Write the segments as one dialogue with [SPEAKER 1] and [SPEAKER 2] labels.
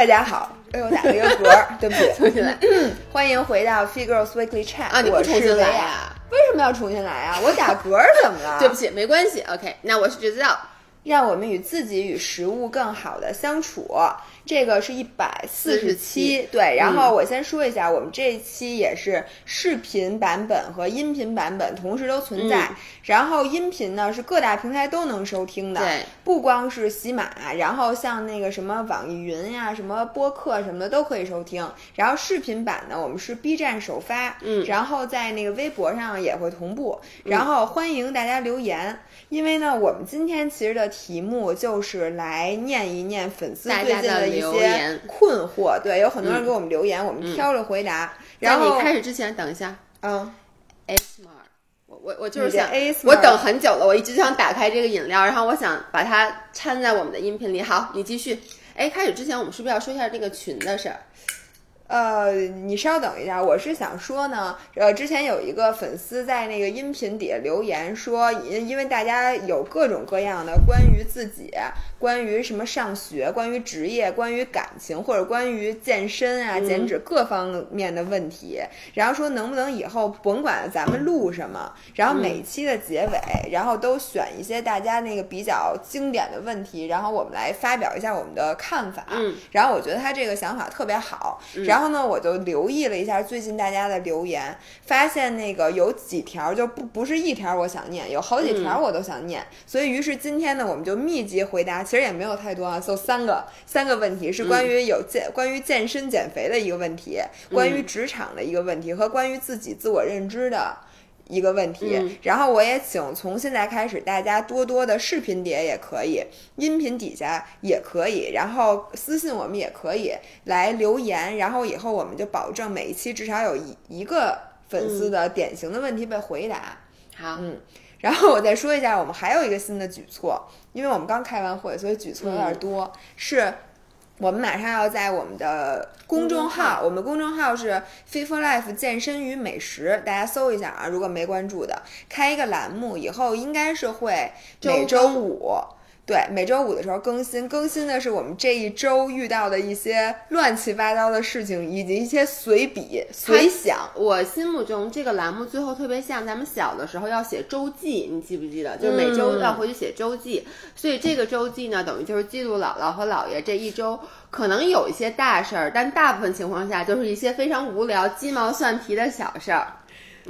[SPEAKER 1] 大家好，哎我，打了一个嗝，对不起，
[SPEAKER 2] 重新来。
[SPEAKER 1] 欢迎回到 Figures Weekly Chat
[SPEAKER 2] 啊，你不
[SPEAKER 1] 我
[SPEAKER 2] 重新来
[SPEAKER 1] 是维亚
[SPEAKER 2] 呀？
[SPEAKER 1] 为什么要重新来啊？我打嗝怎么了？
[SPEAKER 2] 对不起，没关系。OK，那我是只知道
[SPEAKER 1] 让我们与自己与食物更好的相处。这个是一百四十七，对。然后我先说一下，我们这一期也是视频版本和音频版本同时都存在。
[SPEAKER 2] 嗯
[SPEAKER 1] 然后音频呢是各大平台都能收听的，
[SPEAKER 2] 对，
[SPEAKER 1] 不光是喜马，然后像那个什么网易云呀、什么播客什么的都可以收听。然后视频版呢，我们是 B 站首发，
[SPEAKER 2] 嗯
[SPEAKER 1] 然后在那个微博上也会同步。然后欢迎大家留言，因为呢，我们今天其实的题目就是来念一念粉丝
[SPEAKER 2] 大
[SPEAKER 1] 最近
[SPEAKER 2] 家的留
[SPEAKER 1] 一些
[SPEAKER 2] 言
[SPEAKER 1] 困惑。对，有很多人给我们留言，我们挑着回答。
[SPEAKER 2] 在
[SPEAKER 1] 然后
[SPEAKER 2] 你开始之前，等一下
[SPEAKER 1] 嗯
[SPEAKER 2] ，，ASMR，我我我就是想我等很久了，我一直想打开这个饮料，然后我想把它掺在我们的音频里。好，你继续。哎，开始之前，我们是不是要说一下这个群的事儿？
[SPEAKER 1] 呃，你稍等一下，我是想说呢，呃，之前有一个粉丝在那个音频底下留言说，因因为大家有各种各样的关于自己、关于什么上学、关于职业、关于感情或者关于健身啊、减脂各方面的问题，然后说能不能以后甭管咱们录什么，然后每期的结尾，然后都选一些大家那个比较经典的问题，然后我们来发表一下我们的看法。
[SPEAKER 2] 嗯，
[SPEAKER 1] 然后我觉得他这个想法特别好，然后呢，我就留意了一下最近大家的留言，发现那个有几条就不不是一条我想念，有好几条我都想念，所以于是今天呢，我们就密集回答，其实也没有太多啊，就三个三个问题是关于有健、关于健身减肥的一个问题，关于职场的一个问题和关于自己自我认知的。一个问题，
[SPEAKER 2] 嗯
[SPEAKER 1] 然后我也请从现在开始，大家多多的视频底下也可以，音频底下也可以，然后私信我们也可以来留言，然后以后我们就保证每一期至少有一一个粉丝的典型的问题被回答。
[SPEAKER 2] 好，
[SPEAKER 1] 嗯，然后我再说一下，我们还有一个新的举措，因为我们刚开完会，所以举措有点多，是。我们马上要在我们的公众
[SPEAKER 2] 号
[SPEAKER 1] 我们公众号是 Fit for Life 健身与美食，大家搜一下啊，如果没关注的，开一个栏目，以后应该是会每周五。对，每周五的时候更新，更新的是我们这一周遇到的一些乱七八糟的事情，以及一些随笔、随想。
[SPEAKER 2] 我心目中这个栏目最后特别像咱们小的时候要写周记，你记不记得？就是每周要回去写周记，所以这个周记呢，等于就是记录姥姥和姥爷这一周可能有一些大事儿，但大部分情况下就是一些非常无聊、鸡毛蒜皮的小事儿。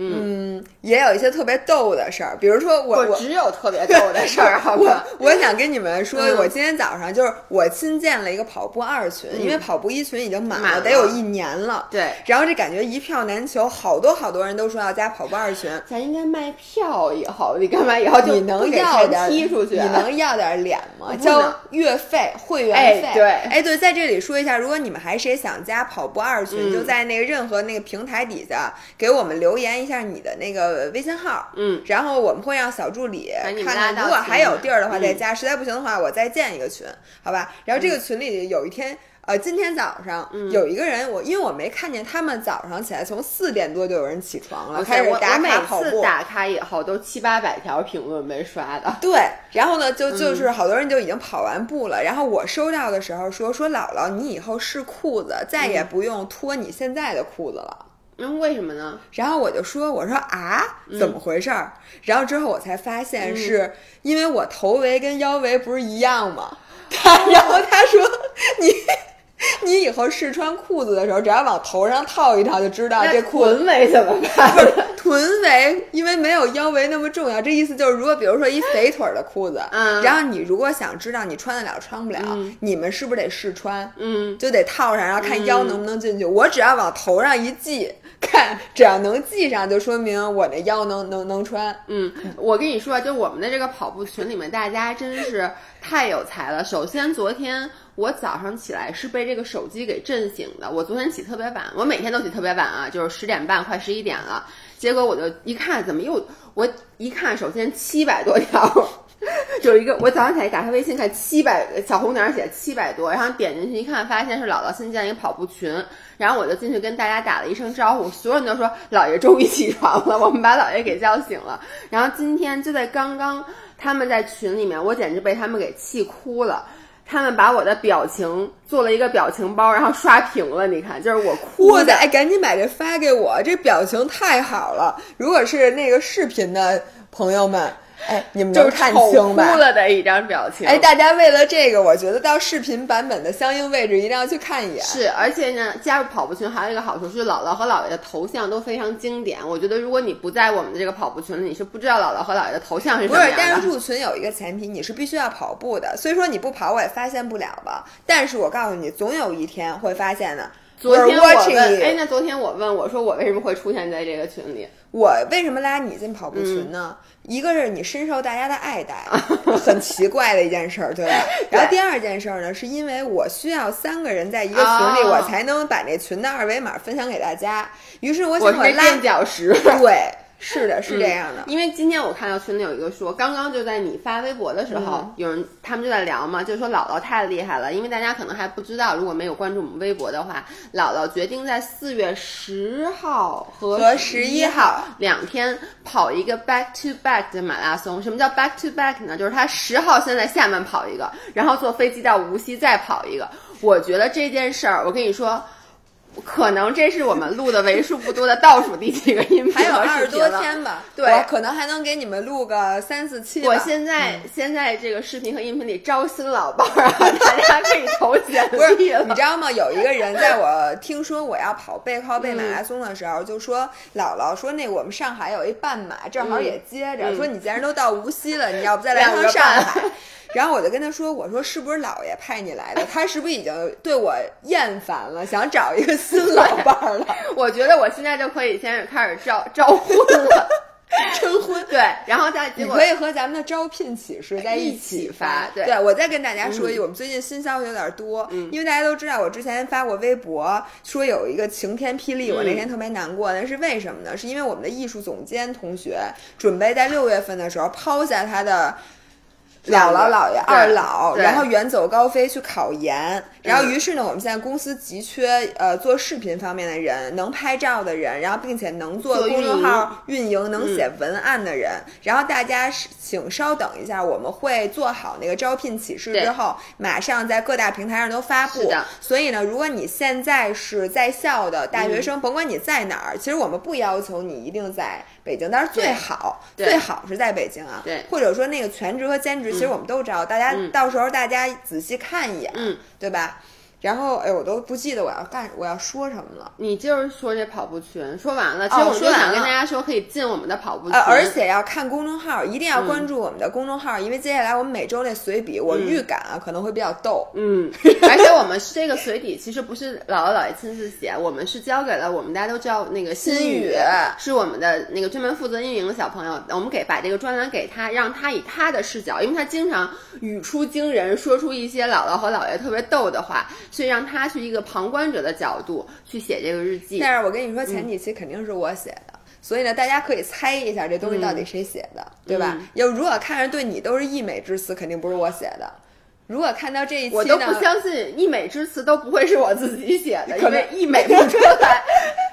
[SPEAKER 1] 嗯，也有一些特别逗的事儿，比如说我我
[SPEAKER 2] 只有特别逗的事儿，好
[SPEAKER 1] 我
[SPEAKER 2] 吧？
[SPEAKER 1] 我想跟你们说，
[SPEAKER 2] 嗯
[SPEAKER 1] 我今天早上就是我新建了一个跑步二群，因为跑步一群已经满了，得有一年了。
[SPEAKER 2] 对，
[SPEAKER 1] 然后这感觉一票难求，好多好多人都说要加跑步二群。
[SPEAKER 2] 咱应该卖票以后，你干嘛以后就
[SPEAKER 1] 你能
[SPEAKER 2] 要
[SPEAKER 1] 点
[SPEAKER 2] 踢出去？
[SPEAKER 1] 你能要点脸吗？交月费、会员费。
[SPEAKER 2] 哎对
[SPEAKER 1] 哎对，在这里说一下，如果你们还谁想加跑步二群，
[SPEAKER 2] 嗯
[SPEAKER 1] 就在那个任何那个平台底下给我们留言一下你的那个微信号。
[SPEAKER 2] 嗯，
[SPEAKER 1] 然后我们会让小助理看看，如果还有地儿的话
[SPEAKER 2] 嗯
[SPEAKER 1] 再加，实在不行的话我再建一个群，好吧？然后这个群里有一天。呃，今天早上
[SPEAKER 2] 嗯
[SPEAKER 1] 有一个人，我因为我没看见他们早上起来从四点多就有人起床了，
[SPEAKER 2] 我
[SPEAKER 1] 开始打卡跑步。
[SPEAKER 2] 次打开以后都七八百条评论没刷的。
[SPEAKER 1] 对，然后呢，
[SPEAKER 2] 嗯
[SPEAKER 1] 就就是好多人就已经跑完步了。然后我收到的时候说说姥姥，你以后试裤子再也不用脱你现在的裤子了。
[SPEAKER 2] 嗯，为什么呢？
[SPEAKER 1] 然后我就说，我说啊，怎么回事儿？然后之后我才发现是因为我头围跟腰围不是一样吗？他然后他说你。你以后试穿裤子的时候，只要往头上套一套，就知道这裤子
[SPEAKER 2] 臀围怎么办？
[SPEAKER 1] 臀围，因为没有腰围那么重要。这意思就是，如果比如说一肥腿儿的裤子，
[SPEAKER 2] 嗯
[SPEAKER 1] 然后你如果想知道你穿得了穿不了，
[SPEAKER 2] 嗯
[SPEAKER 1] 你们是不是得试穿？
[SPEAKER 2] 嗯，
[SPEAKER 1] 就得套上，然后看腰能不能进去。我只要往头上一系，看只要能系上，就说明我的腰能能能穿。
[SPEAKER 2] 嗯，我跟你说，就我们的这个跑步群里面，大家真是太有才了。首先，昨天我早上起来是被这个手机给震醒的。我昨天起特别晚，我每天都起特别晚啊，就是十点半，快十一点了。结果我就一看，怎么又我一看，首先七百多条。有一个，我早上起来打开微信看七百小红点写七百多，然后点进去一看，发现是姥姥新建一个跑步群，然后我就进去跟大家打了一声招呼，所有人都说老爷终于起床了，我们把老爷给叫醒了。然后今天就在刚刚，他们在群里面，我简直被他们给气哭了。他们把我的表情做了一个表情包，然后刷屏了。你看，就是我哭的，
[SPEAKER 1] 赶紧把这发给我，这表情太好了。如果是那个视频的朋友们。哎，你们
[SPEAKER 2] 就是
[SPEAKER 1] 看清吧？
[SPEAKER 2] 哭了的一张表情。
[SPEAKER 1] 哎，大家为了这个，我觉得到视频版本的相应位置一定要去看一眼。
[SPEAKER 2] 是，而且呢，加入跑步群还有一个好处是，姥姥和姥爷的头像都非常经典。我觉得如果你不在我们的这个跑步群里，你是不知道姥姥和姥爷的头像是什么样的。
[SPEAKER 1] 不是，但是入群有一个前提，你是必须要跑步的。所以说你不跑，我也发现不了吧。但是我告诉你，总有一天会发现的。
[SPEAKER 2] 昨天我问，哎，那昨天我问我说，我为什么会出现在这个群里？
[SPEAKER 1] 我为什么拉你进跑步群呢？一个是你深受大家的爱戴，很奇怪的一件事儿，对吧？然后第二件事儿呢，是因为我需要三个人在一个群里，我才能把那群的二维码分享给大家。于是我想我拉
[SPEAKER 2] 垫脚石，
[SPEAKER 1] 对。是的，是这样的。
[SPEAKER 2] 因为今天我看到群里有一个说，刚刚就在你发微博的时候，有人他们就在聊嘛，就说姥姥太厉害了。因为大家可能还不知道，如果没有关注我们微博的话，姥姥决定在四月十号和十一号两天跑一个 back to back 的马拉松。什么叫 back to back 呢？就是他十号先在厦门跑一个，然后坐飞机到无锡再跑一个。我觉得这件事儿，我跟你说。可能这是我们录的为数不多的倒数第几个音频，
[SPEAKER 1] 还有二十多天吧。
[SPEAKER 2] 对，
[SPEAKER 1] 可能还能给你们录个三四期。
[SPEAKER 2] 我现在现在这个视频和音频里招新老伴儿，大家可以投简历。
[SPEAKER 1] 不是，你知道吗？有一个人在我听说我要跑背靠背马拉松的时候，就说姥姥说那我们上海有一半马，正好也接着说你既然都到无锡了，你要不再来趟上海？然后我就跟他说：“我说是不是姥爷派你来的？他是不是已经对我厌烦了，想找一个新老伴儿了？
[SPEAKER 2] 我觉得我现在就可以先开始招招婚了，
[SPEAKER 1] 征婚。
[SPEAKER 2] 对，然后再
[SPEAKER 1] 你可以和咱们的招聘启事在
[SPEAKER 2] 一
[SPEAKER 1] 起
[SPEAKER 2] 发。
[SPEAKER 1] 对，我再跟大家说一句，我们最近新消息有点多，因为大家都知道我之前发过微博说有一个晴天霹雳，我那天特别难过，那是为什么呢？是因为我们的艺术总监同学准备在六月份的时候抛下他的。”姥姥、姥爷、二老，然后远走高飞去考研，然后于是呢，我们现在公司急缺呃做视频方面的人，能拍照的人，然后并且能做公众号运营、能写文案的人。然后大家请稍等一下，我们会做好那个招聘启事之后，马上在各大平台上都发布。所以呢，如果你现在是在校的大学生，甭管你在哪儿，其实我们不要求你一定在。北京，但是最好最好是在北京啊，
[SPEAKER 2] 对，
[SPEAKER 1] 或者说那个全职和兼职，其实我们都知道，大家到时候大家仔细看一眼，
[SPEAKER 2] 嗯，
[SPEAKER 1] 对吧？然后，哎，我都不记得我要干我要说什么了。
[SPEAKER 2] 你就是说这跑步群，说完了。其实我就想跟大家说，可以进我们的跑步群，
[SPEAKER 1] 而且要看公众号，一定要关注我们的公众号，因为接下来我们每周那随笔，我预感啊可能会比较逗。
[SPEAKER 2] 嗯，而且我们这个随笔其实不是姥姥姥爷亲自写，我们是交给了我们大家都知道那个
[SPEAKER 1] 新
[SPEAKER 2] 宇，是我们的那个专门负责运营的小朋友，我们给把这个专栏给他，让他以他的视角，因为他经常语出惊人，说出一些姥姥和姥爷特别逗的话，所以让他去。一个旁观者的角度去写这个日记，
[SPEAKER 1] 但是我跟你说，前几期肯定是我写的，所以呢，大家可以猜一下这东西到底谁写的，对吧？要如果看着对你都是溢美之词，肯定不是我写的。如果看到这一期，
[SPEAKER 2] 我都不相信溢美之词都不会是我自己写的，因为溢美不出来。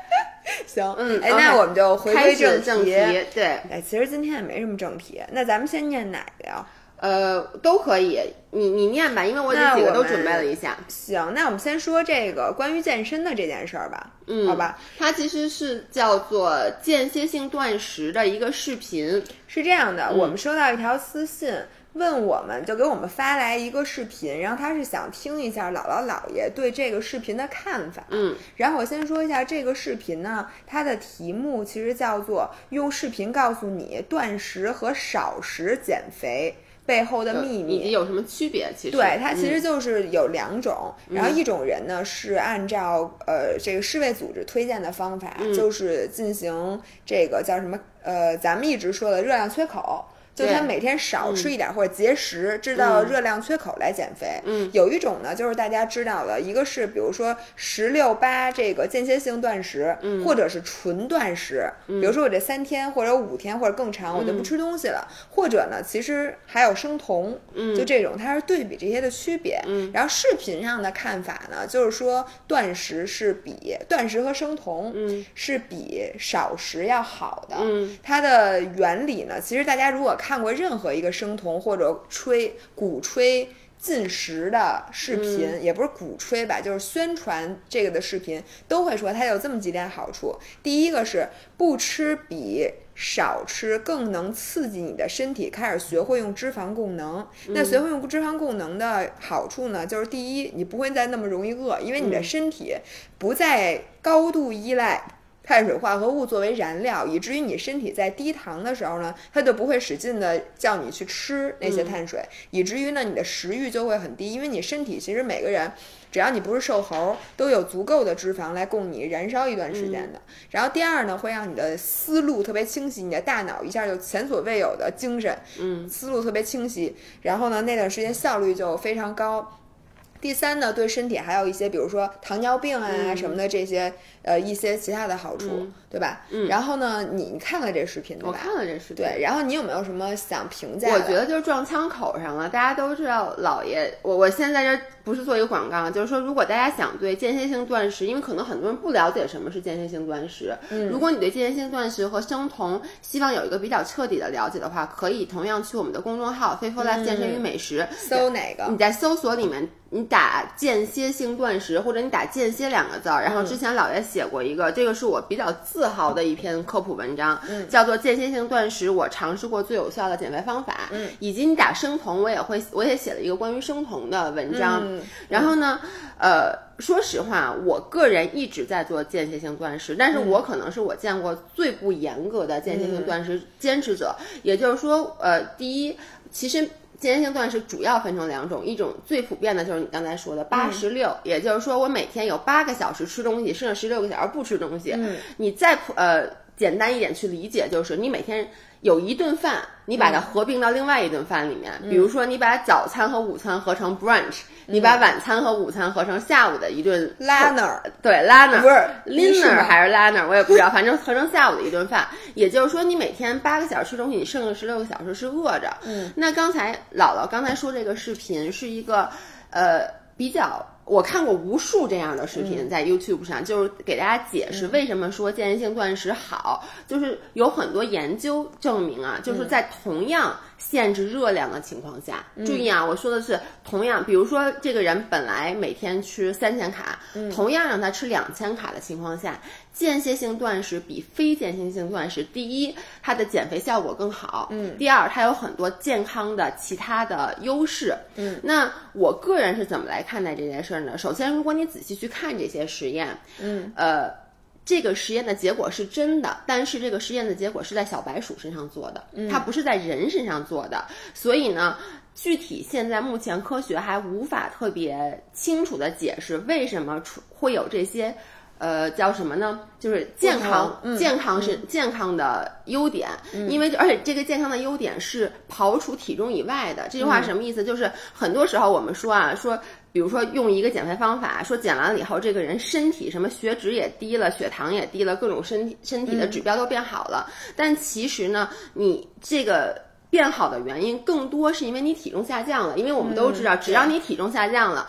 [SPEAKER 1] 行，
[SPEAKER 2] 嗯，
[SPEAKER 1] 哎，那我们就回归
[SPEAKER 2] 正
[SPEAKER 1] 题。
[SPEAKER 2] 对，
[SPEAKER 1] 哎，其实今天也没什么正题，那咱们先念哪个呀？
[SPEAKER 2] 呃，都可以，你你念吧，因为我这几个都准备了一下。
[SPEAKER 1] 行，那我们先说这个关于健身的这件事儿吧。
[SPEAKER 2] 嗯，
[SPEAKER 1] 好吧，
[SPEAKER 2] 它其实是叫做间歇性断食的一个视频。
[SPEAKER 1] 是这样的，我们收到一条私信，问我们就给我们发来一个视频，然后他是想听一下姥姥姥爷对这个视频的看法。
[SPEAKER 2] 嗯，
[SPEAKER 1] 然后我先说一下这个视频呢，它的题目其实叫做用视频告诉你断食和少食减肥。背后的秘密
[SPEAKER 2] 以及有什么区别？其实
[SPEAKER 1] 对它其实就是有两种，然后一种人呢是按照呃这个世卫组织推荐的方法，就是进行这个叫什么呃咱们一直说的热量缺口。就他每天少吃一点或者节食，制造热量缺口来减肥。
[SPEAKER 2] 嗯，
[SPEAKER 1] 有一种呢，就是大家知道的，一个是比如说十六八这个间歇性断食，或者是纯断食。比如说我这三天或者五天或者更长，我就不吃东西了。或者呢，其实还有生酮，就这种，它是对比这些的区别。
[SPEAKER 2] 嗯，
[SPEAKER 1] 然后视频上的看法呢，就是说断食是比断食和生酮，
[SPEAKER 2] 嗯，
[SPEAKER 1] 是比少食要好的。
[SPEAKER 2] 嗯，
[SPEAKER 1] 它的原理呢，其实大家如果看。看过任何一个生酮或者吹鼓吹进食的视频，也不是鼓吹吧，就是宣传这个的视频，都会说它有这么几点好处。第一个是不吃比少吃更能刺激你的身体开始学会用脂肪供能。那学会用脂肪供能的好处呢，就是第一，你不会再那么容易饿，因为你的身体不再高度依赖。碳水化合物作为燃料，以至于你身体在低糖的时候呢，它就不会使劲的叫你去吃那些碳水，以至于呢你的食欲就会很低，因为你身体其实每个人，只要你不是瘦猴，都有足够的脂肪来供你燃烧一段时间的。然后第二呢，会让你的思路特别清晰，你的大脑一下就前所未有的精神，
[SPEAKER 2] 嗯，
[SPEAKER 1] 思路特别清晰，然后呢那段时间效率就非常高。第三呢，对身体还有一些，比如说糖尿病啊什么的这些，呃，一些其他的好处，对吧？
[SPEAKER 2] 嗯。
[SPEAKER 1] 然后呢，你你看了这视频对吧？
[SPEAKER 2] 我看了这视频。
[SPEAKER 1] 对，然后你有没有什么想评价？
[SPEAKER 2] 我觉得就是撞枪口上了。大家都知道，老爷，我我现在这不是做一个广告，就是说，如果大家想对间歇性断食，因为可能很多人不了解什么是间歇性断食，
[SPEAKER 1] 嗯，
[SPEAKER 2] 如果你对间歇性断食和生酮希望有一个比较彻底的了解的话，可以同样去我们的公众号 “Faithful Life 健身与美食”，
[SPEAKER 1] 搜哪个？
[SPEAKER 2] 你在搜索里面。你打间歇性断食，或者你打间歇两个字儿，然后之前老爷写过一个，这个是我比较自豪的一篇科普文章，叫做间歇性断食，我尝试过最有效的减肥方法。
[SPEAKER 1] 嗯，
[SPEAKER 2] 以及你打生酮，我也会，我也写了一个关于生酮的文章。然后呢，呃，说实话，我个人一直在做间歇性断食，但是我可能是我见过最不严格的间歇性断食坚持者。也就是说，呃，第一，其实。间歇性断食主要分成两种，一种最普遍的就是你刚才说的八十六，也就是说我每天有八个小时吃东西，剩下十六个小时不吃东西。
[SPEAKER 1] 嗯，
[SPEAKER 2] 你再呃简单一点去理解，就是你每天有一顿饭，你把它合并到另外一顿饭里面，比如说你把早餐和午餐合成 brunch，你把晚餐和午餐合成下午的一顿
[SPEAKER 1] lanner，
[SPEAKER 2] 对 lanner，
[SPEAKER 1] 不是
[SPEAKER 2] linner 还是 lanner，我也不知道，反正合成下午的一顿饭。也就是说，你每天八个小时吃东西，你剩下十六个小时是饿着。
[SPEAKER 1] 嗯，
[SPEAKER 2] 那刚才姥姥刚才说这个视频是一个，呃，比较我看过无数这样的视频在 YouTube 上，就是给大家解释为什么说间歇性断食好，就是有很多研究证明啊，就是在同样。限制热量的情况下，注意啊，我说的是同样，比如说这个人本来每天吃三千卡，同样让他吃两千卡的情况下，间歇性断食比非间歇性断食，第一，它的减肥效果更好，
[SPEAKER 1] 嗯，
[SPEAKER 2] 第二，它有很多健康的其他的优势，
[SPEAKER 1] 嗯，
[SPEAKER 2] 那我个人是怎么来看待这件事儿呢？首先，如果你仔细去看这些实验，
[SPEAKER 1] 嗯，
[SPEAKER 2] 呃。这个实验的结果是真的，但是这个实验的结果是在小白鼠身上做的，它不是在人身上做的，所以呢，具体现在目前科学还无法特别清楚的解释为什么出会有这些。呃，叫什么呢？就是健康，健康是健康的优点，因为而且这个健康的优点是刨除体重以外的。这句话什么意思？就是很多时候我们说啊，说比如说用一个减肥方法，说减完了以后，这个人身体什么血脂也低了，血糖也低了，各种身体身体的指标都变好了。但其实呢，你这个变好的原因更多是因为你体重下降了，因为我们都知道，只要你体重下降了。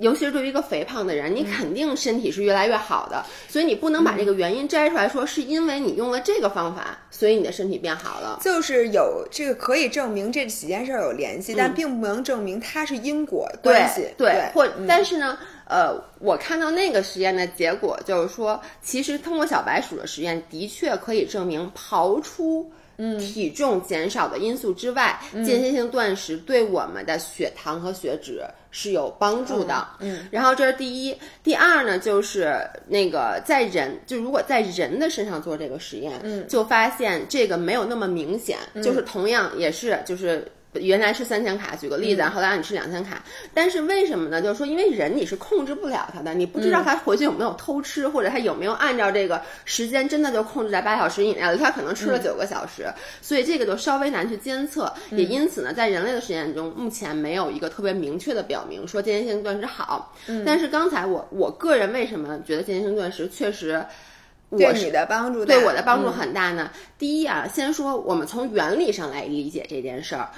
[SPEAKER 2] 尤其是对于一个肥胖的人，你肯定身体是越来越好的，所以你不能把这个原因摘出来说是因为你用了这个方法，所以你的身体变好了。
[SPEAKER 1] 就是有这个可以证明这几件事有联系，但并不能证明它是因果关系。
[SPEAKER 2] 对，或但是呢，呃，我看到那个实验的结果就是说，其实通过小白鼠的实验，的确可以证明刨出。体重减少的因素之外，间歇性断食对我们的血糖和血脂是有帮助的。
[SPEAKER 1] 嗯，
[SPEAKER 2] 然后这是第一，第二呢，就是那个在人，就如果在人的身上做这个实验，
[SPEAKER 1] 嗯，
[SPEAKER 2] 就发现这个没有那么明显，就是同样也是就是。原来是三千卡，举个例子，后来让你吃两千卡，但是为什么呢？就是说，因为人你是控制不了他的，你不知道他回去有没有偷吃，或者他有没有按照这个时间真的就控制在八小时以内了，他可能吃了九个小时，所以这个就稍微难去监测。也因此呢，在人类的实验中，目前没有一个特别明确的表明说间歇性断食好。但是刚才我我个人为什么觉得间歇性断食确实
[SPEAKER 1] 对你的帮助
[SPEAKER 2] 对我的帮助很大呢？第一啊，先说我们从原理上来理解这件事儿。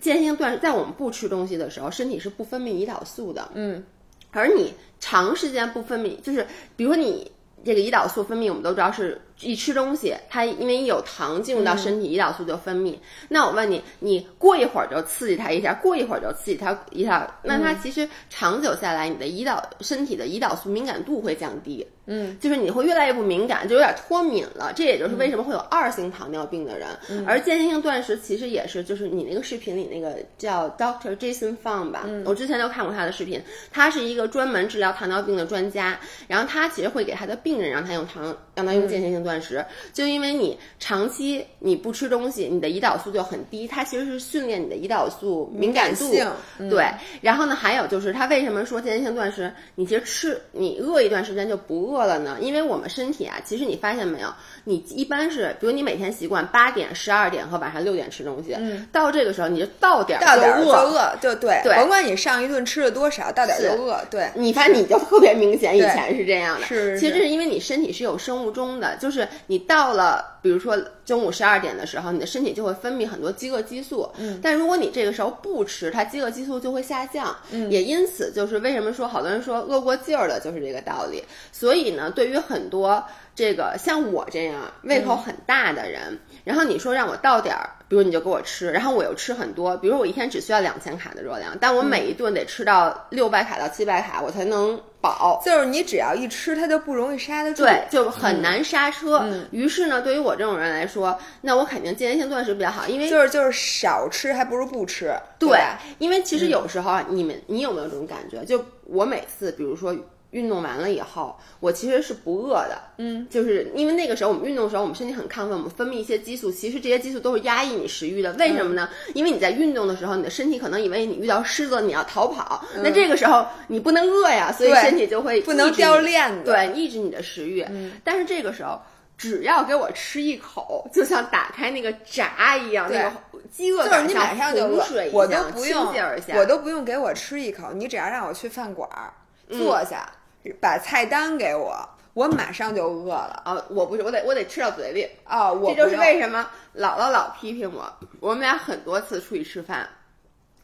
[SPEAKER 2] 间歇性断食，在我们不吃东西的时候，身体是不分泌胰岛素的。
[SPEAKER 1] 嗯，
[SPEAKER 2] 而你长时间不分泌，就是比如说你这个胰岛素分泌，我们都知道是一吃东西，它因为一有糖进入到身体，胰岛素就分泌。那我问你，你过一会儿就刺激它一下，过一会儿就刺激它一下，那它其实长久下来，你的胰岛身体的胰岛素敏感度会降低。
[SPEAKER 1] 嗯，
[SPEAKER 2] 就是你会越来越不敏感，就有点脱敏了。这也就是为什么会有二型糖尿病的人。而间歇性断食其实也是，就是你那个视频里那个叫 Doctor Jason Fung 吧，我之前就看过他的视频，他是一个专门治疗糖尿病的专家。然后他其实会给他的病人让他用糖，让他用间歇性断食，就因为你长期你不吃东西，你的胰岛素就很低，它其实是训练你的胰岛素敏感度。
[SPEAKER 1] 性
[SPEAKER 2] 对，然后呢，还有就是它为什么说间歇性断食？你其实吃你饿一段时间就不饿了呢？因为我们身体啊，其实你发现没有，你一般是，比如你每天习惯八点、十二点和晚上六点吃东西，
[SPEAKER 1] 嗯，
[SPEAKER 2] 到这个时候你就到点儿
[SPEAKER 1] 到点就
[SPEAKER 2] 饿。
[SPEAKER 1] 饿，就对，
[SPEAKER 2] 对
[SPEAKER 1] 甭管你上一顿吃了多少，到点儿就饿，对，
[SPEAKER 2] 你发现你就特别明显，以前是这样的。
[SPEAKER 1] 是是
[SPEAKER 2] 其实是因为你身体是有生物钟的，就是你到了，比如说中午十二点的时候，你的身体就会分泌很多饥饿激素。
[SPEAKER 1] 嗯，
[SPEAKER 2] 但如果你这个时候不吃，它饥饿激素就会下降。嗯，也因此就是为什么说好多人说饿过劲儿了，就是这个道理。所以呢，对于很多这个像我这样胃口很大的人，然后你说让我到点儿，比如你就给我吃，然后我又吃很多，比如我一天只需要两千卡的热量，但我每一顿得吃到六百卡到七百卡，我才能饱。
[SPEAKER 1] 就是你只要一吃，它就不容易刹得住。
[SPEAKER 2] 对，就很难刹车。
[SPEAKER 1] 嗯
[SPEAKER 2] 于是呢，对于我这种人来说，那我肯定间歇性断食比较好，因为
[SPEAKER 1] 就是就是少吃还不如不吃，
[SPEAKER 2] 对
[SPEAKER 1] 吧，
[SPEAKER 2] 因为其实有时候啊，你们你有没有这种感觉？就我每次，比如说。运动完了以后，我其实是不饿的，
[SPEAKER 1] 嗯，
[SPEAKER 2] 就是因为那个时候我们运动的时候，我们身体很亢奋，我们分泌一些激素，其实这些激素都是压抑你食欲的。为什么呢？
[SPEAKER 1] 嗯
[SPEAKER 2] 因为你在运动的时候，你的身体可能以为你遇到狮子，你要逃跑，那这个时候你不能饿呀，所以身体就会
[SPEAKER 1] 不能掉链子。
[SPEAKER 2] 对，抑制你的食欲。但是这个时候。只要给我吃一口，就像打开那个闸一样，那个饥饿
[SPEAKER 1] 就是
[SPEAKER 2] 感
[SPEAKER 1] 你马上就我都不用我都不用给我吃一口，你只要让我去饭馆坐下，把菜单给我，我马上就饿了。
[SPEAKER 2] 啊，我不是，我得我得吃到嘴里。
[SPEAKER 1] 啊，我
[SPEAKER 2] 这就是为什么姥姥老批评我。我们俩很多次出去吃饭，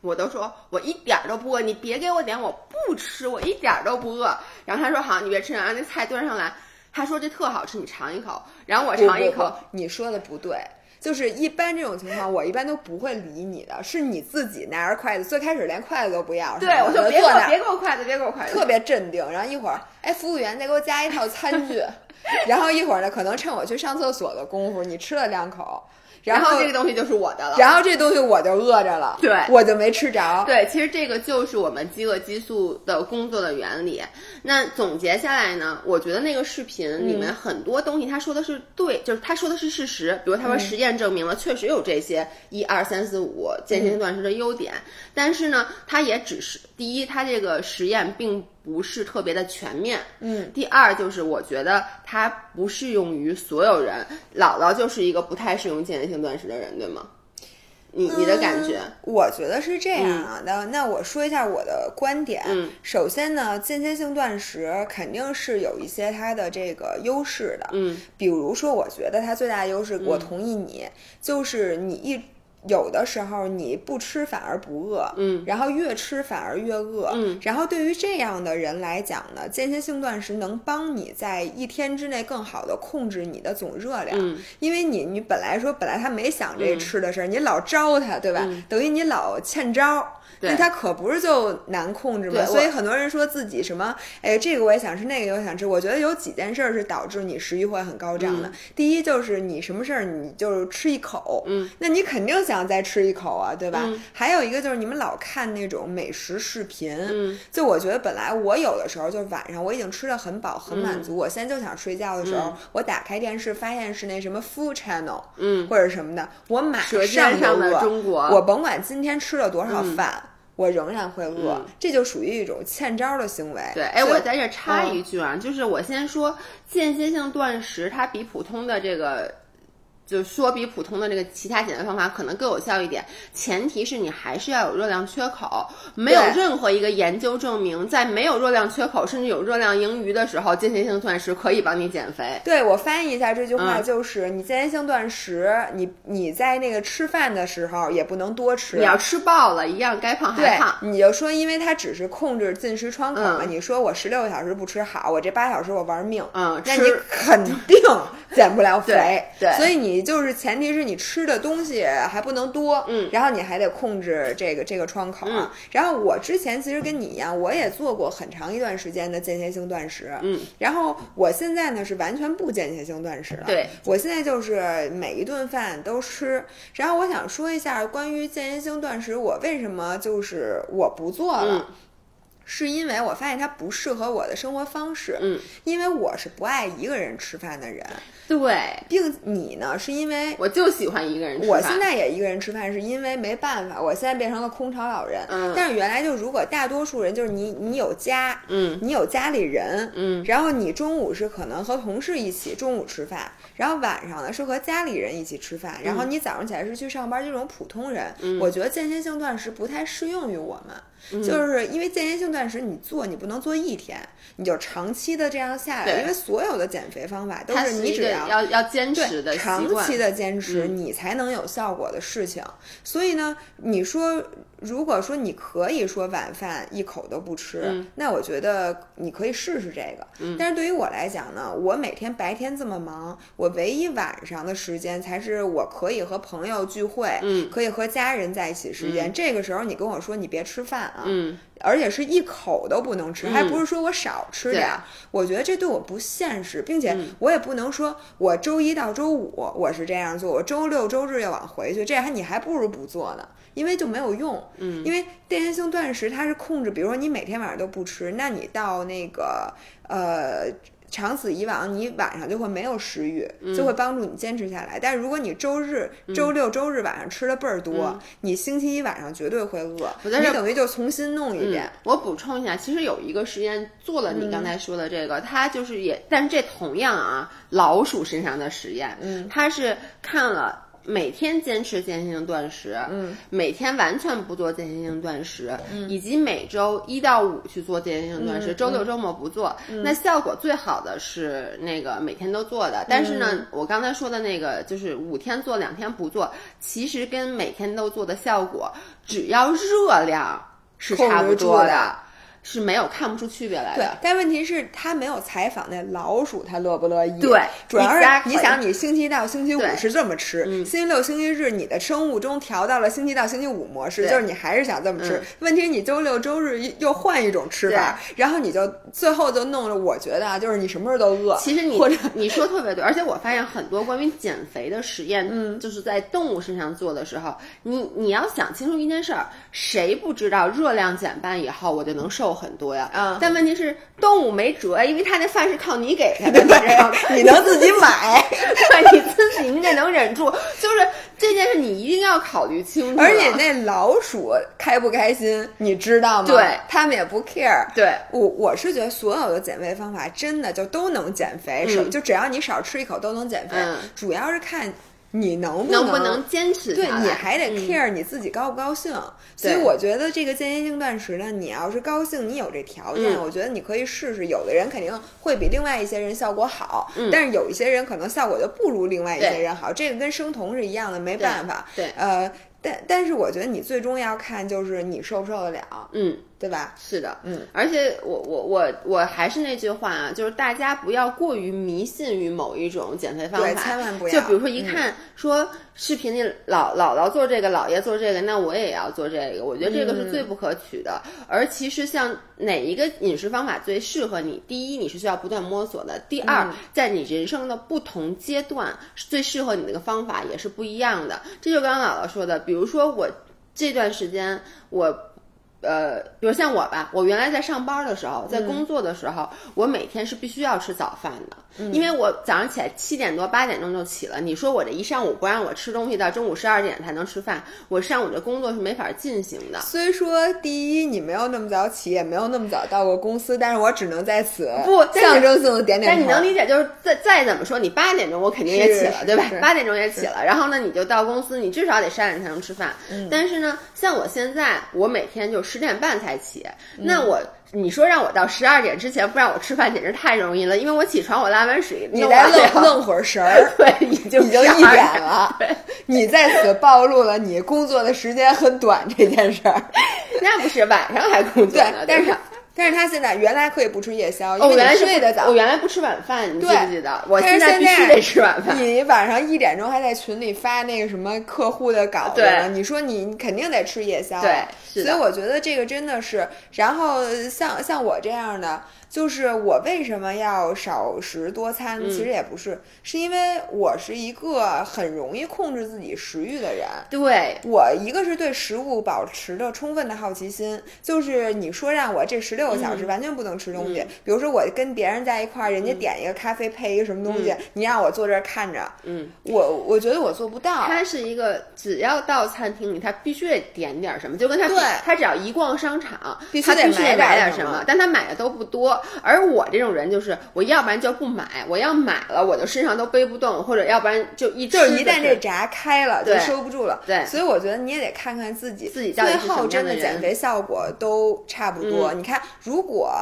[SPEAKER 2] 我都说我一点儿都不饿，你别给我点，我不吃，我一点儿都不饿。然后他说好，你别吃，然后那菜端上来，他说这特好吃，你尝一口。然后我尝一口，
[SPEAKER 1] 不不你说的不对。就是一般这种情况，我一般都不会理你的，是你自己拿着筷子，最开始连筷子都不要，
[SPEAKER 2] 对我就别给我
[SPEAKER 1] 坐那儿
[SPEAKER 2] 别给我筷子，别给我筷子，
[SPEAKER 1] 特别镇定，然后一会儿，哎，服务员再给我加一套餐具，然后一会儿呢，可能趁我去上厕所的功夫，你吃了两口，
[SPEAKER 2] 然
[SPEAKER 1] 后
[SPEAKER 2] 这个东西就是我的了。
[SPEAKER 1] 然后这东西我就饿着了，
[SPEAKER 2] 对
[SPEAKER 1] 我就没吃着，
[SPEAKER 2] 对，其实这个就是我们饥饿激素的工作的原理。那总结下来呢，我觉得那个视频里面很多东西他说的是对，就是他说的是事实。比如他说实验证明了确实有这些一二三四五间歇性断食的优点，但是呢，他也只是第一，它这个实验并不是特别的全面。
[SPEAKER 1] 嗯，
[SPEAKER 2] 第二就是我觉得它不适用于所有人。姥姥就是一个不太适用间歇性断食的人，对吗？你你的感觉？
[SPEAKER 1] 我觉得是这样啊。那、那我说一下我的观点。
[SPEAKER 2] 嗯
[SPEAKER 1] 首先呢，间歇性断食肯定是有一些它的这个优势的。
[SPEAKER 2] 嗯
[SPEAKER 1] 比如说，我觉得它最大的优势，我同意你，就是你一。有的时候你不吃反而不饿，
[SPEAKER 2] 嗯，
[SPEAKER 1] 然后越吃反而越饿，
[SPEAKER 2] 嗯，
[SPEAKER 1] 然后对于这样的人来讲呢，间歇性断食能帮你在一天之内更好的控制你的总热量，
[SPEAKER 2] 嗯
[SPEAKER 1] 因为你你本来说本来他没想这吃的事儿，你老招他，对吧？
[SPEAKER 2] 嗯
[SPEAKER 1] 等于你老欠招。
[SPEAKER 2] 对
[SPEAKER 1] 那它可不是就难控制
[SPEAKER 2] 嘛？
[SPEAKER 1] 所以很多人说自己什么，哎，这个我也想吃，那个我也想吃。我觉得有几件事儿是导致你食欲会很高涨的。第一就是你什么事儿你就吃一口，
[SPEAKER 2] 嗯，
[SPEAKER 1] 那你肯定想再吃一口啊，对吧？
[SPEAKER 2] 嗯
[SPEAKER 1] 还有一个就是你们老看那种美食视频，
[SPEAKER 2] 嗯
[SPEAKER 1] 就我觉得本来我有的时候就是晚上我已经吃的很饱很满
[SPEAKER 2] 嗯
[SPEAKER 1] 足，我现在就想睡觉的时候，我打开电视发现是那什么 Food Channel，
[SPEAKER 2] 嗯，
[SPEAKER 1] 或者什么的，我马
[SPEAKER 2] 舌
[SPEAKER 1] 上
[SPEAKER 2] 上的
[SPEAKER 1] 饿。
[SPEAKER 2] 中国，
[SPEAKER 1] 我甭管今天吃了多少
[SPEAKER 2] 嗯
[SPEAKER 1] 饭，我仍然会饿，
[SPEAKER 2] 嗯
[SPEAKER 1] 这就属于一种欠招的行为。
[SPEAKER 2] 对，哎，我在这儿插一句啊，就是我先说间歇性断食，它比普通的这个就说比普通的这个其他减肥方法可能更有效一点，前提是你还是要有热量缺口。没有任何一个研究证明，在没有热量缺口甚至有热量盈余的时候，间歇性断食可以帮你减肥。
[SPEAKER 1] 对我翻译一下这句话，
[SPEAKER 2] 嗯
[SPEAKER 1] 就是、你间歇性断食，你你在那个吃饭的时候也不能多吃，
[SPEAKER 2] 你要吃爆了，一样该胖还
[SPEAKER 1] 对
[SPEAKER 2] 胖，。
[SPEAKER 1] 你就说，因为它只是控制进食窗口嘛。
[SPEAKER 2] 嗯
[SPEAKER 1] 你说我十六个小时不吃好，我这八小时我玩命，
[SPEAKER 2] 嗯
[SPEAKER 1] 那你肯定减不了肥。
[SPEAKER 2] 对对
[SPEAKER 1] 所以你就是前提是你吃的东西还不能多，
[SPEAKER 2] 嗯
[SPEAKER 1] 然后你还得控制这个这个窗口。
[SPEAKER 2] 嗯
[SPEAKER 1] 然后我之前其实跟你一样，我也做过很长一段时间的间歇性断食，
[SPEAKER 2] 嗯，
[SPEAKER 1] 然后我现在呢是完全不间歇性断食了，
[SPEAKER 2] 对
[SPEAKER 1] 我现在就是每一顿饭都吃。然后我想说一下关于间歇性断食，我为什么就是我不做了。
[SPEAKER 2] 嗯
[SPEAKER 1] 是因为我发现它不适合我的生活方式，
[SPEAKER 2] 嗯，
[SPEAKER 1] 因为我是不爱一个人吃饭的人，
[SPEAKER 2] 对，
[SPEAKER 1] 并你呢是因为
[SPEAKER 2] 我就喜欢一个人吃饭。
[SPEAKER 1] 我现在也一个人吃饭，是因为没办法，我现在变成了空巢老人。
[SPEAKER 2] 嗯
[SPEAKER 1] 但是原来就如果大多数人就是你，你有家，
[SPEAKER 2] 嗯
[SPEAKER 1] 你有家里人，
[SPEAKER 2] 嗯
[SPEAKER 1] 然后你中午是可能和同事一起中午吃饭，然后晚上呢是和家里人一起吃饭，然后你早上起来是去上班这种普通人，
[SPEAKER 2] 嗯
[SPEAKER 1] 我觉得间歇性断食不太适用于我们。就是因为间歇性断食，你做你不能做一天，你就长期的这样下来，因为所有的减肥方法都是你只
[SPEAKER 2] 要要要坚持的
[SPEAKER 1] 长期。的坚持，
[SPEAKER 2] 嗯
[SPEAKER 1] 你才能有效果的事情。所以呢，你说，如果说你可以说晚饭一口都不吃，
[SPEAKER 2] 嗯
[SPEAKER 1] 那我觉得你可以试试这个。但是对于我来讲呢，我每天白天这么忙，我唯一晚上的时间才是我可以和朋友聚会，
[SPEAKER 2] 嗯
[SPEAKER 1] 可以和家人在一起时间。这个时候你跟我说你别吃饭啊，
[SPEAKER 2] 嗯，
[SPEAKER 1] 而且是一口都不能吃，还不是说我少吃点儿。我觉得这对我不现实，并且
[SPEAKER 2] 嗯
[SPEAKER 1] 我也不能说我周一到周五我是这样做，我周六周日要往回去，这还你还不如不做呢，因为就没有用。
[SPEAKER 2] 嗯，
[SPEAKER 1] 因为间歇性断食它是控制，比如说你每天晚上都不吃，那你到那个呃。长此以往，你晚上就会没有食欲，
[SPEAKER 2] 嗯
[SPEAKER 1] 就会帮助你坚持下来。但是如果你周日、周六、周日晚上吃的倍儿多，你星期一晚上绝对会饿，
[SPEAKER 2] 我在这
[SPEAKER 1] 你等于就重新弄一遍
[SPEAKER 2] 嗯。我补充一下，其实有一个实验做了你刚才说的这个，它就是也，但是这同样啊，老鼠身上的实验，
[SPEAKER 1] 嗯，
[SPEAKER 2] 它是看了。每天坚持间歇性断食，
[SPEAKER 1] 嗯，
[SPEAKER 2] 每天完全不做间歇性断食，以及每周一到五去做间歇性断食，
[SPEAKER 1] 嗯
[SPEAKER 2] 周六周末不做，那效果最好的是那个每天都做的。但是呢，
[SPEAKER 1] 嗯
[SPEAKER 2] 我刚才说的那个就是五天做两天不做，其实跟每天都做的效果，只要热量是差不多的，是没有看不出区别来
[SPEAKER 1] 对
[SPEAKER 2] 的。，
[SPEAKER 1] 但问题是，他没有采访那老鼠，他乐不乐意？
[SPEAKER 2] 对
[SPEAKER 1] 主要是你想，你星期一到星期五是这么吃，
[SPEAKER 2] 嗯
[SPEAKER 1] 星期六、星期日你的生物钟调到了星期一到星期五模式，
[SPEAKER 2] 对
[SPEAKER 1] 就是你还是想这么吃。
[SPEAKER 2] 嗯
[SPEAKER 1] 问题是你周六周日又换一种吃法，然后你就最后就弄了，我觉得啊，就是你什么时候都饿。
[SPEAKER 2] 其实你你说特别对，而且我发现很多关于减肥的实验，嗯，就是在动物身上做的时候，你你要想清楚一件事儿，谁不知道热量减半以后我就能瘦很多呀？
[SPEAKER 1] 嗯
[SPEAKER 2] 但问题是动物没辙，因为它那饭是靠你给它的，你知道吗？
[SPEAKER 1] 你能自己买，
[SPEAKER 2] 对，你自己你得能忍住，就是这件事你一定要考虑清楚。
[SPEAKER 1] 而且那老鼠开不开心，你知道吗？
[SPEAKER 2] 对
[SPEAKER 1] 他们也不 care。
[SPEAKER 2] 对
[SPEAKER 1] 我我是觉得所有的减肥方法真的就都能减肥，少、
[SPEAKER 2] 嗯
[SPEAKER 1] 就只要你少吃一口都能减肥，
[SPEAKER 2] 嗯
[SPEAKER 1] 主要是看你能不
[SPEAKER 2] 能不能坚持
[SPEAKER 1] 对？你还得
[SPEAKER 2] 嗯
[SPEAKER 1] care 你自己高不高兴，所以我觉得这个间歇性断食呢，你要是高兴，你有这条件，
[SPEAKER 2] 嗯
[SPEAKER 1] 我觉得你可以试试。有的人肯定会比另外一些人效果好，
[SPEAKER 2] 嗯
[SPEAKER 1] 但是有一些人可能效果就不如另外一些人好，这个跟生酮是一样的，没办法。
[SPEAKER 2] 对
[SPEAKER 1] 呃，但但是我觉得你最终要看就是你受不受得了，
[SPEAKER 2] 嗯。
[SPEAKER 1] 对吧？
[SPEAKER 2] 是的，
[SPEAKER 1] 嗯，
[SPEAKER 2] 而且我我我我还是那句话啊，就是大家不要过于迷信于某一种减肥方
[SPEAKER 1] 对，
[SPEAKER 2] 法，
[SPEAKER 1] 千万不要。
[SPEAKER 2] 就比如说一
[SPEAKER 1] 嗯
[SPEAKER 2] 看说视频里老姥姥做这个，姥爷做这个，那我也要做这个。我觉得这个是最不可取的。而其实像哪一个饮食方法最适合你，第一你是需要不断摸索的，第二、
[SPEAKER 1] 嗯
[SPEAKER 2] 在你人生的不同阶段，最适合你那个方法也是不一样的。这就刚刚姥姥说的，比如说我这段时间我。呃，比如像我吧，我原来在上班的时候，
[SPEAKER 1] 嗯
[SPEAKER 2] 在工作的时候，我每天是必须要吃早饭的，因为我早上起来七点多八点钟就起了。你说我这一上午不让我吃东西，到中午十二点才能吃饭，我上午的工作是没法进行的。
[SPEAKER 1] 虽说第一你没有那么早起，也没有那么早到过公司，但是我只能在此
[SPEAKER 2] 不
[SPEAKER 1] 象征性的点点头。
[SPEAKER 2] 但你能理解，就是再再怎么说，你八点钟我肯定也起了，对吧
[SPEAKER 1] 是？
[SPEAKER 2] 八点钟也起了，然后呢，你就到公司，你至少得十二点才能吃饭。
[SPEAKER 1] 嗯
[SPEAKER 2] 但是呢，像我现在，我每天就十点半才起，
[SPEAKER 1] 嗯。
[SPEAKER 2] 那我你说让我到十二点之前不让我吃饭，简直太容易了，因为我起床，我拉完水，
[SPEAKER 1] 你再愣愣会儿神儿，
[SPEAKER 2] 对，已经
[SPEAKER 1] 已经一点了，你在此暴露了你工作的时间很短这件事儿。
[SPEAKER 2] 那不是晚上还工作
[SPEAKER 1] 对
[SPEAKER 2] 呢，，
[SPEAKER 1] 但是
[SPEAKER 2] 吧
[SPEAKER 1] 但是他现在原来可以不吃夜宵，因为你
[SPEAKER 2] 是
[SPEAKER 1] 睡得早
[SPEAKER 2] 我。原来不吃晚饭，你记不记得？我
[SPEAKER 1] 现
[SPEAKER 2] 在必须得吃晚饭。
[SPEAKER 1] 你晚上一点钟还在群里发那个什么客户的稿子呢，你说你肯定得吃夜宵。
[SPEAKER 2] 对
[SPEAKER 1] 所以我觉得这个真的是，然后像像我这样的，就是我为什么要少食多餐？
[SPEAKER 2] 嗯
[SPEAKER 1] 其实也不是，是因为我是一个很容易控制自己食欲的人。
[SPEAKER 2] 对，
[SPEAKER 1] 我一个是对食物保持着充分的好奇心，就是你说让我这十六个小时完全不能吃东西，比如说我跟别人在一块儿，人家点一个咖啡配一个什么东西，你让我坐这儿看着，
[SPEAKER 2] 嗯，
[SPEAKER 1] 我我觉得我做不到。
[SPEAKER 2] 他是一个只要到餐厅里，他必须得点点什么，就跟他
[SPEAKER 1] 对
[SPEAKER 2] 他只要一逛商场，
[SPEAKER 1] 必须
[SPEAKER 2] 他必须得
[SPEAKER 1] 得买点
[SPEAKER 2] 什
[SPEAKER 1] 么
[SPEAKER 2] 但他买的都不多。而我这种人就是，我要不然就不买，我要买了我就身上都背不动，或者要不然就一吃
[SPEAKER 1] 就是一旦这闸开了，就收不住了。
[SPEAKER 2] 对
[SPEAKER 1] 所以我觉得你也得看看自己，
[SPEAKER 2] 自己
[SPEAKER 1] 最后真的减肥效果都差不多。你看，如果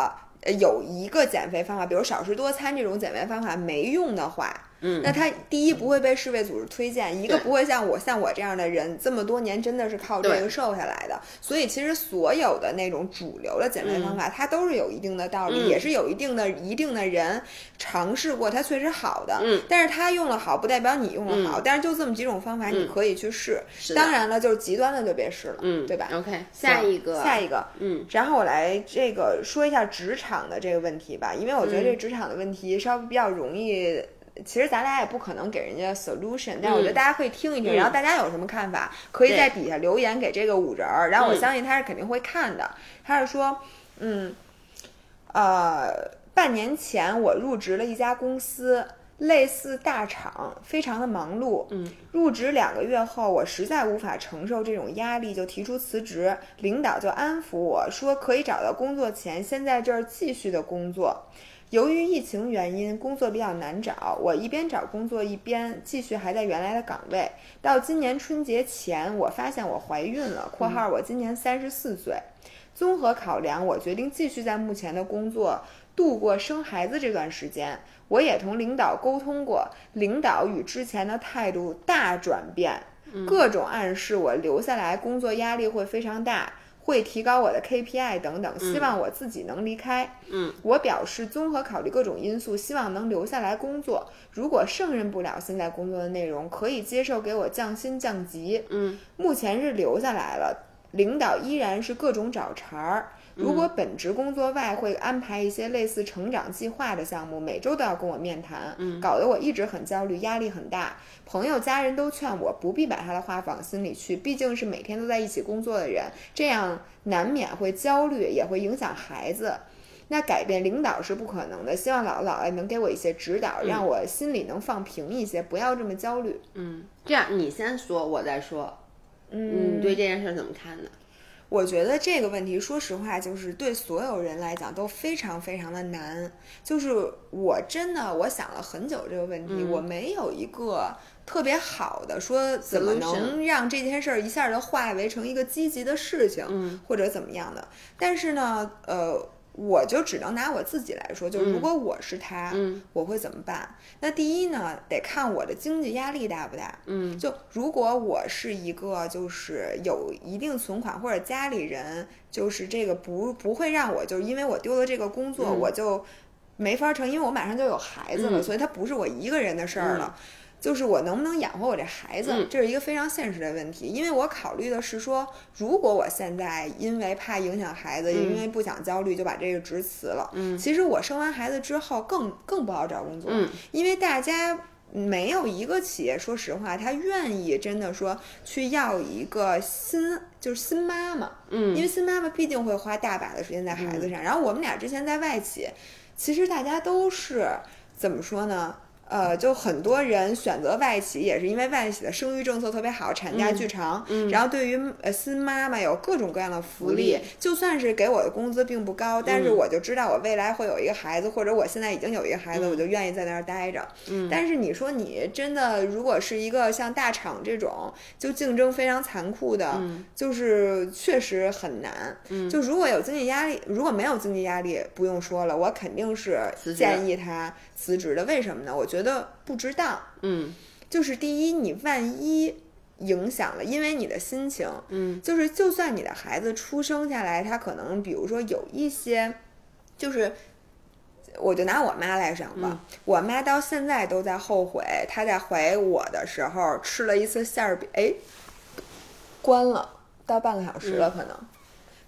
[SPEAKER 1] 呃有一个减肥方法，比如少食多餐这种减肥方法没用的话，
[SPEAKER 2] 嗯
[SPEAKER 1] 那他第一不会被世卫组织推荐，一个不会像我像我这样的人这么多年真的是靠这个瘦下来的。所以其实所有的那种主流的减肥方法，它都是有一定的道理，
[SPEAKER 2] 嗯
[SPEAKER 1] 也是有一定的一定的人尝试过，它确实好的。
[SPEAKER 2] 嗯
[SPEAKER 1] 但是他用了好，不代表你用了好。但是就这么几种方法，你可以去试。当然了，就是极端的就别试了，
[SPEAKER 2] 嗯，
[SPEAKER 1] 对吧
[SPEAKER 2] ？？OK，下一个，
[SPEAKER 1] 下一个，
[SPEAKER 2] 嗯
[SPEAKER 1] 然后我来这个说一下职场的这个问题吧，因为我觉得
[SPEAKER 2] 嗯
[SPEAKER 1] 这职场的问题稍微比较容易。其实咱俩也不可能给人家 solution，但是我觉得大家可以听一听，
[SPEAKER 2] 嗯
[SPEAKER 1] 然后大家有什么看法，可以在底下留言给这个五人儿，然后我
[SPEAKER 2] 嗯
[SPEAKER 1] 相信他是肯定会看的。他是说，嗯，呃，半年前我入职了一家公司，类似大厂，非常的忙碌。
[SPEAKER 2] 嗯，
[SPEAKER 1] 入职两个月后，我实在无法承受这种压力，就提出辞职。领导就安抚我说，可以找到工作前先在这儿继续的工作。由于疫情原因，工作比较难找，我一边找工作一边继续还在原来的岗位。到今年春节前，我发现我怀孕了（括号我今年三十四岁）。综合考量，我决定继续在目前的工作度过生孩子这段时间。我也同领导沟通过，领导与之前的态度大转变，各种暗示我留下来工作压力会非常大，会提高我的 KPI 等等，希望我自己能离开。
[SPEAKER 2] 嗯，
[SPEAKER 1] 我表示综合考虑各种因素，希望能留下来工作。如果胜任不了现在工作的内容，可以接受给我降薪降级。
[SPEAKER 2] 嗯，
[SPEAKER 1] 目前是留下来了，领导依然是各种找茬儿。如果本职工作外会安排一些类似成长计划的项目，每周都要跟我面谈，搞得我一直很焦虑，压力很大。朋友、家人都劝我不必把他的话往心里去，毕竟是每天都在一起工作的人，这样难免会焦虑，也会影响孩子。那改变领导是不可能的，希望姥姥姥爷能给我一些指导，让我心里能放平一些，不要这么焦虑。
[SPEAKER 2] 嗯，这样你先说，我再说。
[SPEAKER 1] 嗯
[SPEAKER 2] 你对这件事怎么看呢？
[SPEAKER 1] 我觉得这个问题，说实话，就是对所有人来讲都非常非常的难。就是我真的我想了很久这个问题，
[SPEAKER 2] 嗯
[SPEAKER 1] 我没有一个特别好的说怎么能让这件事儿一下就化为成一个积极的事情，
[SPEAKER 2] 嗯
[SPEAKER 1] 或者怎么样的。但是呢，呃。我就只能拿我自己来说，就是如果我是他，
[SPEAKER 2] 嗯
[SPEAKER 1] 我会怎么办？那第一呢，得看我的经济压力大不大。
[SPEAKER 2] 嗯
[SPEAKER 1] 就如果我是一个就是有一定存款或者家里人就是这个不不会让我就是因为我丢了这个工作、
[SPEAKER 2] 嗯
[SPEAKER 1] 我就没法成，因为我马上就有孩子了，
[SPEAKER 2] 嗯
[SPEAKER 1] 所以它不是我一个人的事儿了。就是我能不能养活我这孩子，
[SPEAKER 2] 嗯
[SPEAKER 1] 这是一个非常现实的问题。因为我考虑的是说，如果我现在因为怕影响孩子，因为不想焦虑，就把这个职辞了。
[SPEAKER 2] 嗯
[SPEAKER 1] 其实我生完孩子之后更更不好找工作，
[SPEAKER 2] 嗯
[SPEAKER 1] 因为大家没有一个企业，说实话，他愿意真的说去要一个新，就是新妈妈，
[SPEAKER 2] 嗯，
[SPEAKER 1] 因为新妈妈毕竟会花大把的时间在孩子上。然后我们俩之前在外企，其实大家都是怎么说呢？呃，就很多人选择外企，也是因为外企的生育政策特别好，产假巨长。
[SPEAKER 2] 嗯
[SPEAKER 1] 然后对于呃新妈妈有各种各样的福利，就算是给我的工资并不高，但是我就知道我未来会有一个孩子，或者我现在已经有一个孩子，我就愿意在那儿待着。
[SPEAKER 2] 嗯
[SPEAKER 1] 但是你说你真的如果是一个像大厂这种，就竞争非常残酷的，
[SPEAKER 2] 嗯
[SPEAKER 1] 就是确实很难。
[SPEAKER 2] 嗯
[SPEAKER 1] 就如果有经济压力，如果没有经济压力，不用说了，我肯定是建议他辞职的。为什么呢？我觉得不值当。
[SPEAKER 2] 嗯
[SPEAKER 1] 就是第一，你万一影响了，因为你的心情，
[SPEAKER 2] 嗯
[SPEAKER 1] 就是就算你的孩子出生下来，他可能比如说有一些，就是。我就拿我妈来讲吧，我妈到现在都在后悔，她在怀我的时候吃了一次馅儿饼，哎，关了，到半个小时了，可能。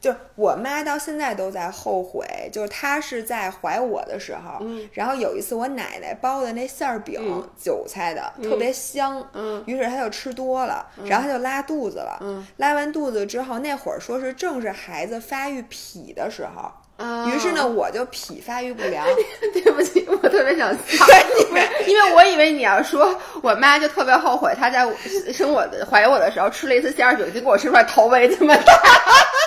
[SPEAKER 1] 就是我妈到现在都在后悔，就是她是在怀我的时候，
[SPEAKER 2] 嗯。
[SPEAKER 1] 然后有一次我奶奶包的那馅儿饼，
[SPEAKER 2] 嗯。
[SPEAKER 1] 韭菜的，特别香，
[SPEAKER 2] 嗯。
[SPEAKER 1] 于是她就吃多了，然后她就拉肚子了，
[SPEAKER 2] 嗯。
[SPEAKER 1] 拉完肚子之后，那会儿说是正是孩子发育脾的时候，
[SPEAKER 2] 啊，
[SPEAKER 1] 于是呢，我就脾发育不良，
[SPEAKER 2] 对不起，我特别想笑，不是因为我以为你要说我妈就特别后悔，她在生我的怀我的时候吃了一次馅儿饼，结果我吃出来头围这么大，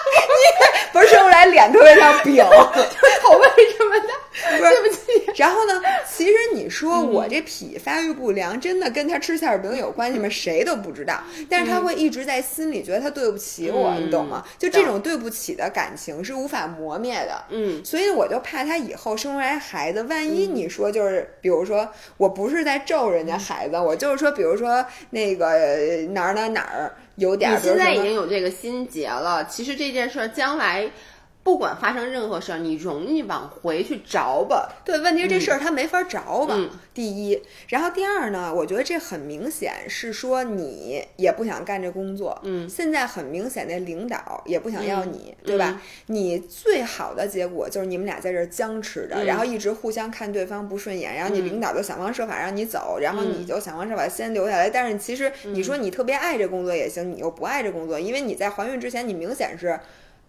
[SPEAKER 1] 不是生出来脸特别像饼，
[SPEAKER 2] 头围这么大，对不起。
[SPEAKER 1] 然后呢，其实你说
[SPEAKER 2] 嗯
[SPEAKER 1] 我这脾发育不良，真的跟他吃馅儿饼有关系吗？谁都不知道，但是他会一直在心里觉得他对不起我，
[SPEAKER 2] 嗯
[SPEAKER 1] 你懂吗？就这种对不起的感情是无法磨灭的。
[SPEAKER 2] 嗯。
[SPEAKER 1] 所以我就怕他以后生出来孩子，万一你说就是，比如说，我不是在咒人家孩子，我就是说，比如说那个呃哪儿哪儿哪儿有点儿，
[SPEAKER 2] 你现在已经有这个心结了，其实这件事儿将来不管发生任何事儿，你容易往回去找吧。
[SPEAKER 1] 对，问题是这事儿他没法找吧？
[SPEAKER 2] 嗯
[SPEAKER 1] 第一，然后第二呢，我觉得这很明显是说你也不想干这工作，
[SPEAKER 2] 嗯
[SPEAKER 1] 现在很明显那领导也不想要你，
[SPEAKER 2] 嗯
[SPEAKER 1] 对吧？你最好的结果就是你们俩在这儿僵持着，
[SPEAKER 2] 嗯
[SPEAKER 1] 然后一直互相看对方不顺眼，然后你
[SPEAKER 2] 嗯
[SPEAKER 1] 领导就想方设法让你走，然后
[SPEAKER 2] 嗯
[SPEAKER 1] 你就想方设法先留下来。但是其实你说你特别爱这工作也行，你又不爱这工作，因为你在怀孕之前你明显是。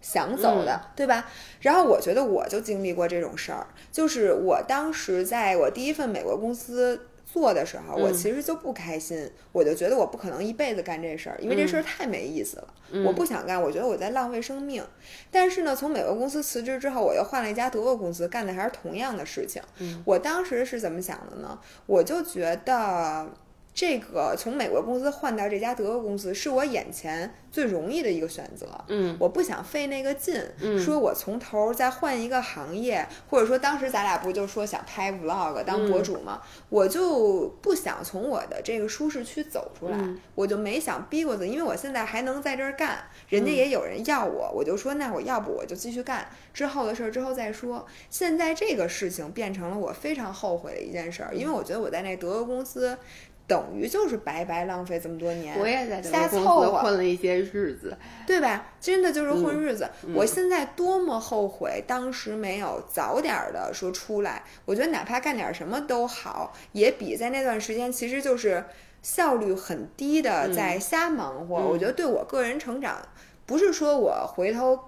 [SPEAKER 1] 想走的，对吧？然后我觉得我就经历过这种事儿，就是我当时在我第一份美国公司做的时候，我其实就不开心，我就觉得我不可能一辈子干这事儿，因为这事儿太没意思了，我不想干，我觉得我在浪费生命。但是呢，从美国公司辞职之后，我又换了一家德国公司，干的还是同样的事情。我当时是怎么想的呢？我就觉得。这个从美国公司换到这家德国公司，是我眼前最容易的一个选择。
[SPEAKER 2] 嗯
[SPEAKER 1] 我不想费那个劲，
[SPEAKER 2] 嗯
[SPEAKER 1] 说我从头再换一个行业，或者说当时咱俩不就说想拍 vlog 当博主吗？我就不想从我的这个舒适区走出来，
[SPEAKER 2] 嗯
[SPEAKER 1] 我就没想逼过自己，因为我现在还能在这儿干，人家也有人要我，我就说那我要不我就继续干，之后的事儿之后再说。现在这个事情变成了我非常后悔的一件事儿，因为我觉得我在那德国公司。等于就是白白浪费这么多年，
[SPEAKER 2] 我也在
[SPEAKER 1] 瞎凑合，
[SPEAKER 2] 混了一些日子。
[SPEAKER 1] 对吧？真的就是混日子。
[SPEAKER 2] 嗯
[SPEAKER 1] 我现在多么后悔当时没有早点的说出来。我觉得哪怕干点什么都好，也比在那段时间其实就是效率很低的在瞎忙活。
[SPEAKER 2] 嗯
[SPEAKER 1] 我觉得对我个人成长，不是说我回头。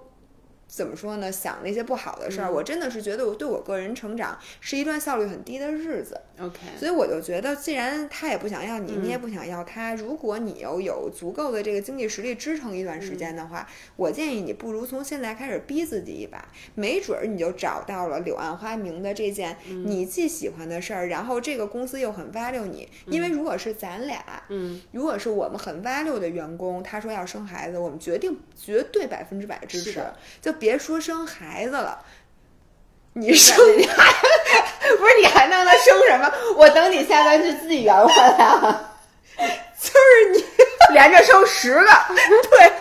[SPEAKER 1] 怎么说呢？想那些不好的事儿，
[SPEAKER 2] 嗯
[SPEAKER 1] 我真的是觉得我对我个人成长是一段效率很低的日子。
[SPEAKER 2] OK，
[SPEAKER 1] 所以我就觉得，既然他也不想要你，
[SPEAKER 2] 嗯
[SPEAKER 1] 你也不想要他，如果你又有足够的这个经济实力支撑一段时间的话，我建议你不如从现在开始逼自己一把，没准儿你就找到了柳暗花明的这件你既喜欢的事儿，然后这个公司又很 value 你。因为如果是咱俩，
[SPEAKER 2] 嗯
[SPEAKER 1] 如果是我们很 value 的员工，他说要生孩子，我们决定绝对百分之百支持，就别说生孩子了。你生
[SPEAKER 2] 你还 不是你还让他生什么？我等你下班去自己圆回来啊！
[SPEAKER 1] 就是你
[SPEAKER 2] 连着生十个，
[SPEAKER 1] 对，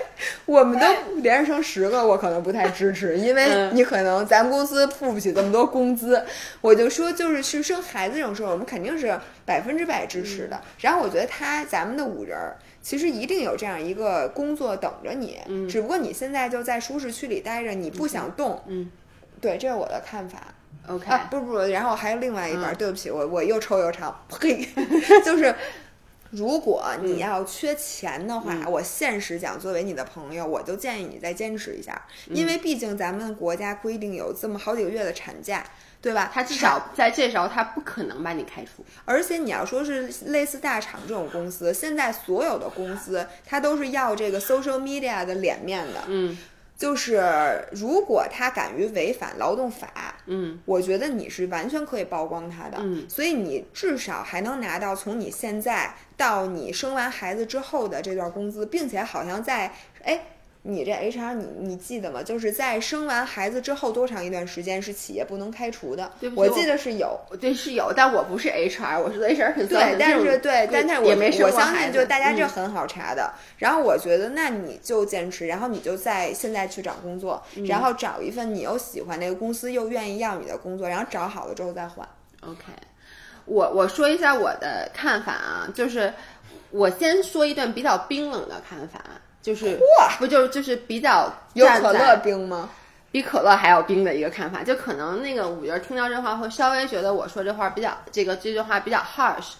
[SPEAKER 1] 我们都连着生十个，我可能不太支持，因为
[SPEAKER 2] 嗯
[SPEAKER 1] 你可能咱们公司付不起这么多工资。我就说，就是去生孩子这种事儿，我们肯定是百分之百支持的。然后我觉得他咱们的五人儿。其实一定有这样一个工作等着你，
[SPEAKER 2] 嗯
[SPEAKER 1] 只不过你现在就在舒适区里待着，你不想动。
[SPEAKER 2] 嗯，
[SPEAKER 1] 对，这是我的看法。
[SPEAKER 2] OK，、
[SPEAKER 1] 啊，不不，然后还有另外一半，
[SPEAKER 2] 嗯
[SPEAKER 1] 对不起，我我又抽又长，呸，就是。如果你要缺钱的话，
[SPEAKER 2] 嗯。
[SPEAKER 1] 我现实讲，作为你的朋友，我就建议你再坚持一下，
[SPEAKER 2] 嗯。
[SPEAKER 1] 因为毕竟咱们国家规定有这么好几个月的产假，对吧？
[SPEAKER 2] 他至少在这时候他不可能把你开除。
[SPEAKER 1] 而且你要说是类似大厂这种公司，现在所有的公司它都是要这个 social media 的脸面的，
[SPEAKER 2] 嗯
[SPEAKER 1] 就是如果他敢于违反劳动法，
[SPEAKER 2] 嗯
[SPEAKER 1] 我觉得你是完全可以曝光他的，
[SPEAKER 2] 嗯
[SPEAKER 1] 所以你至少还能拿到从你现在到你生完孩子之后的这段工资，并且好像在哎。你这 HR 你你记得吗？就是在生完孩子之后多长一段时间是企业不能开除的？
[SPEAKER 2] 对不我
[SPEAKER 1] 我记得是有，
[SPEAKER 2] 对是有，但我不是 HR，我是 HR 很
[SPEAKER 1] 对，但是对，但是我我相信，就大家这
[SPEAKER 2] 嗯
[SPEAKER 1] 很好查的。然后我觉得，那你就坚持，然后你就在现在去找工作，
[SPEAKER 2] 嗯
[SPEAKER 1] 然后找一份你又喜欢那个公司又愿意要你的工作，然后找好了之后再换。
[SPEAKER 2] OK，我我说一下我的看法啊，就是我先说一段比较冰冷的看法，就是
[SPEAKER 1] 哇
[SPEAKER 2] 不就就是比较
[SPEAKER 1] 有可乐冰吗？
[SPEAKER 2] 比可乐还要冰的一个看法，就可能那个五爷听到这话会稍微觉得我说这话比较这个这句话比较 harsh。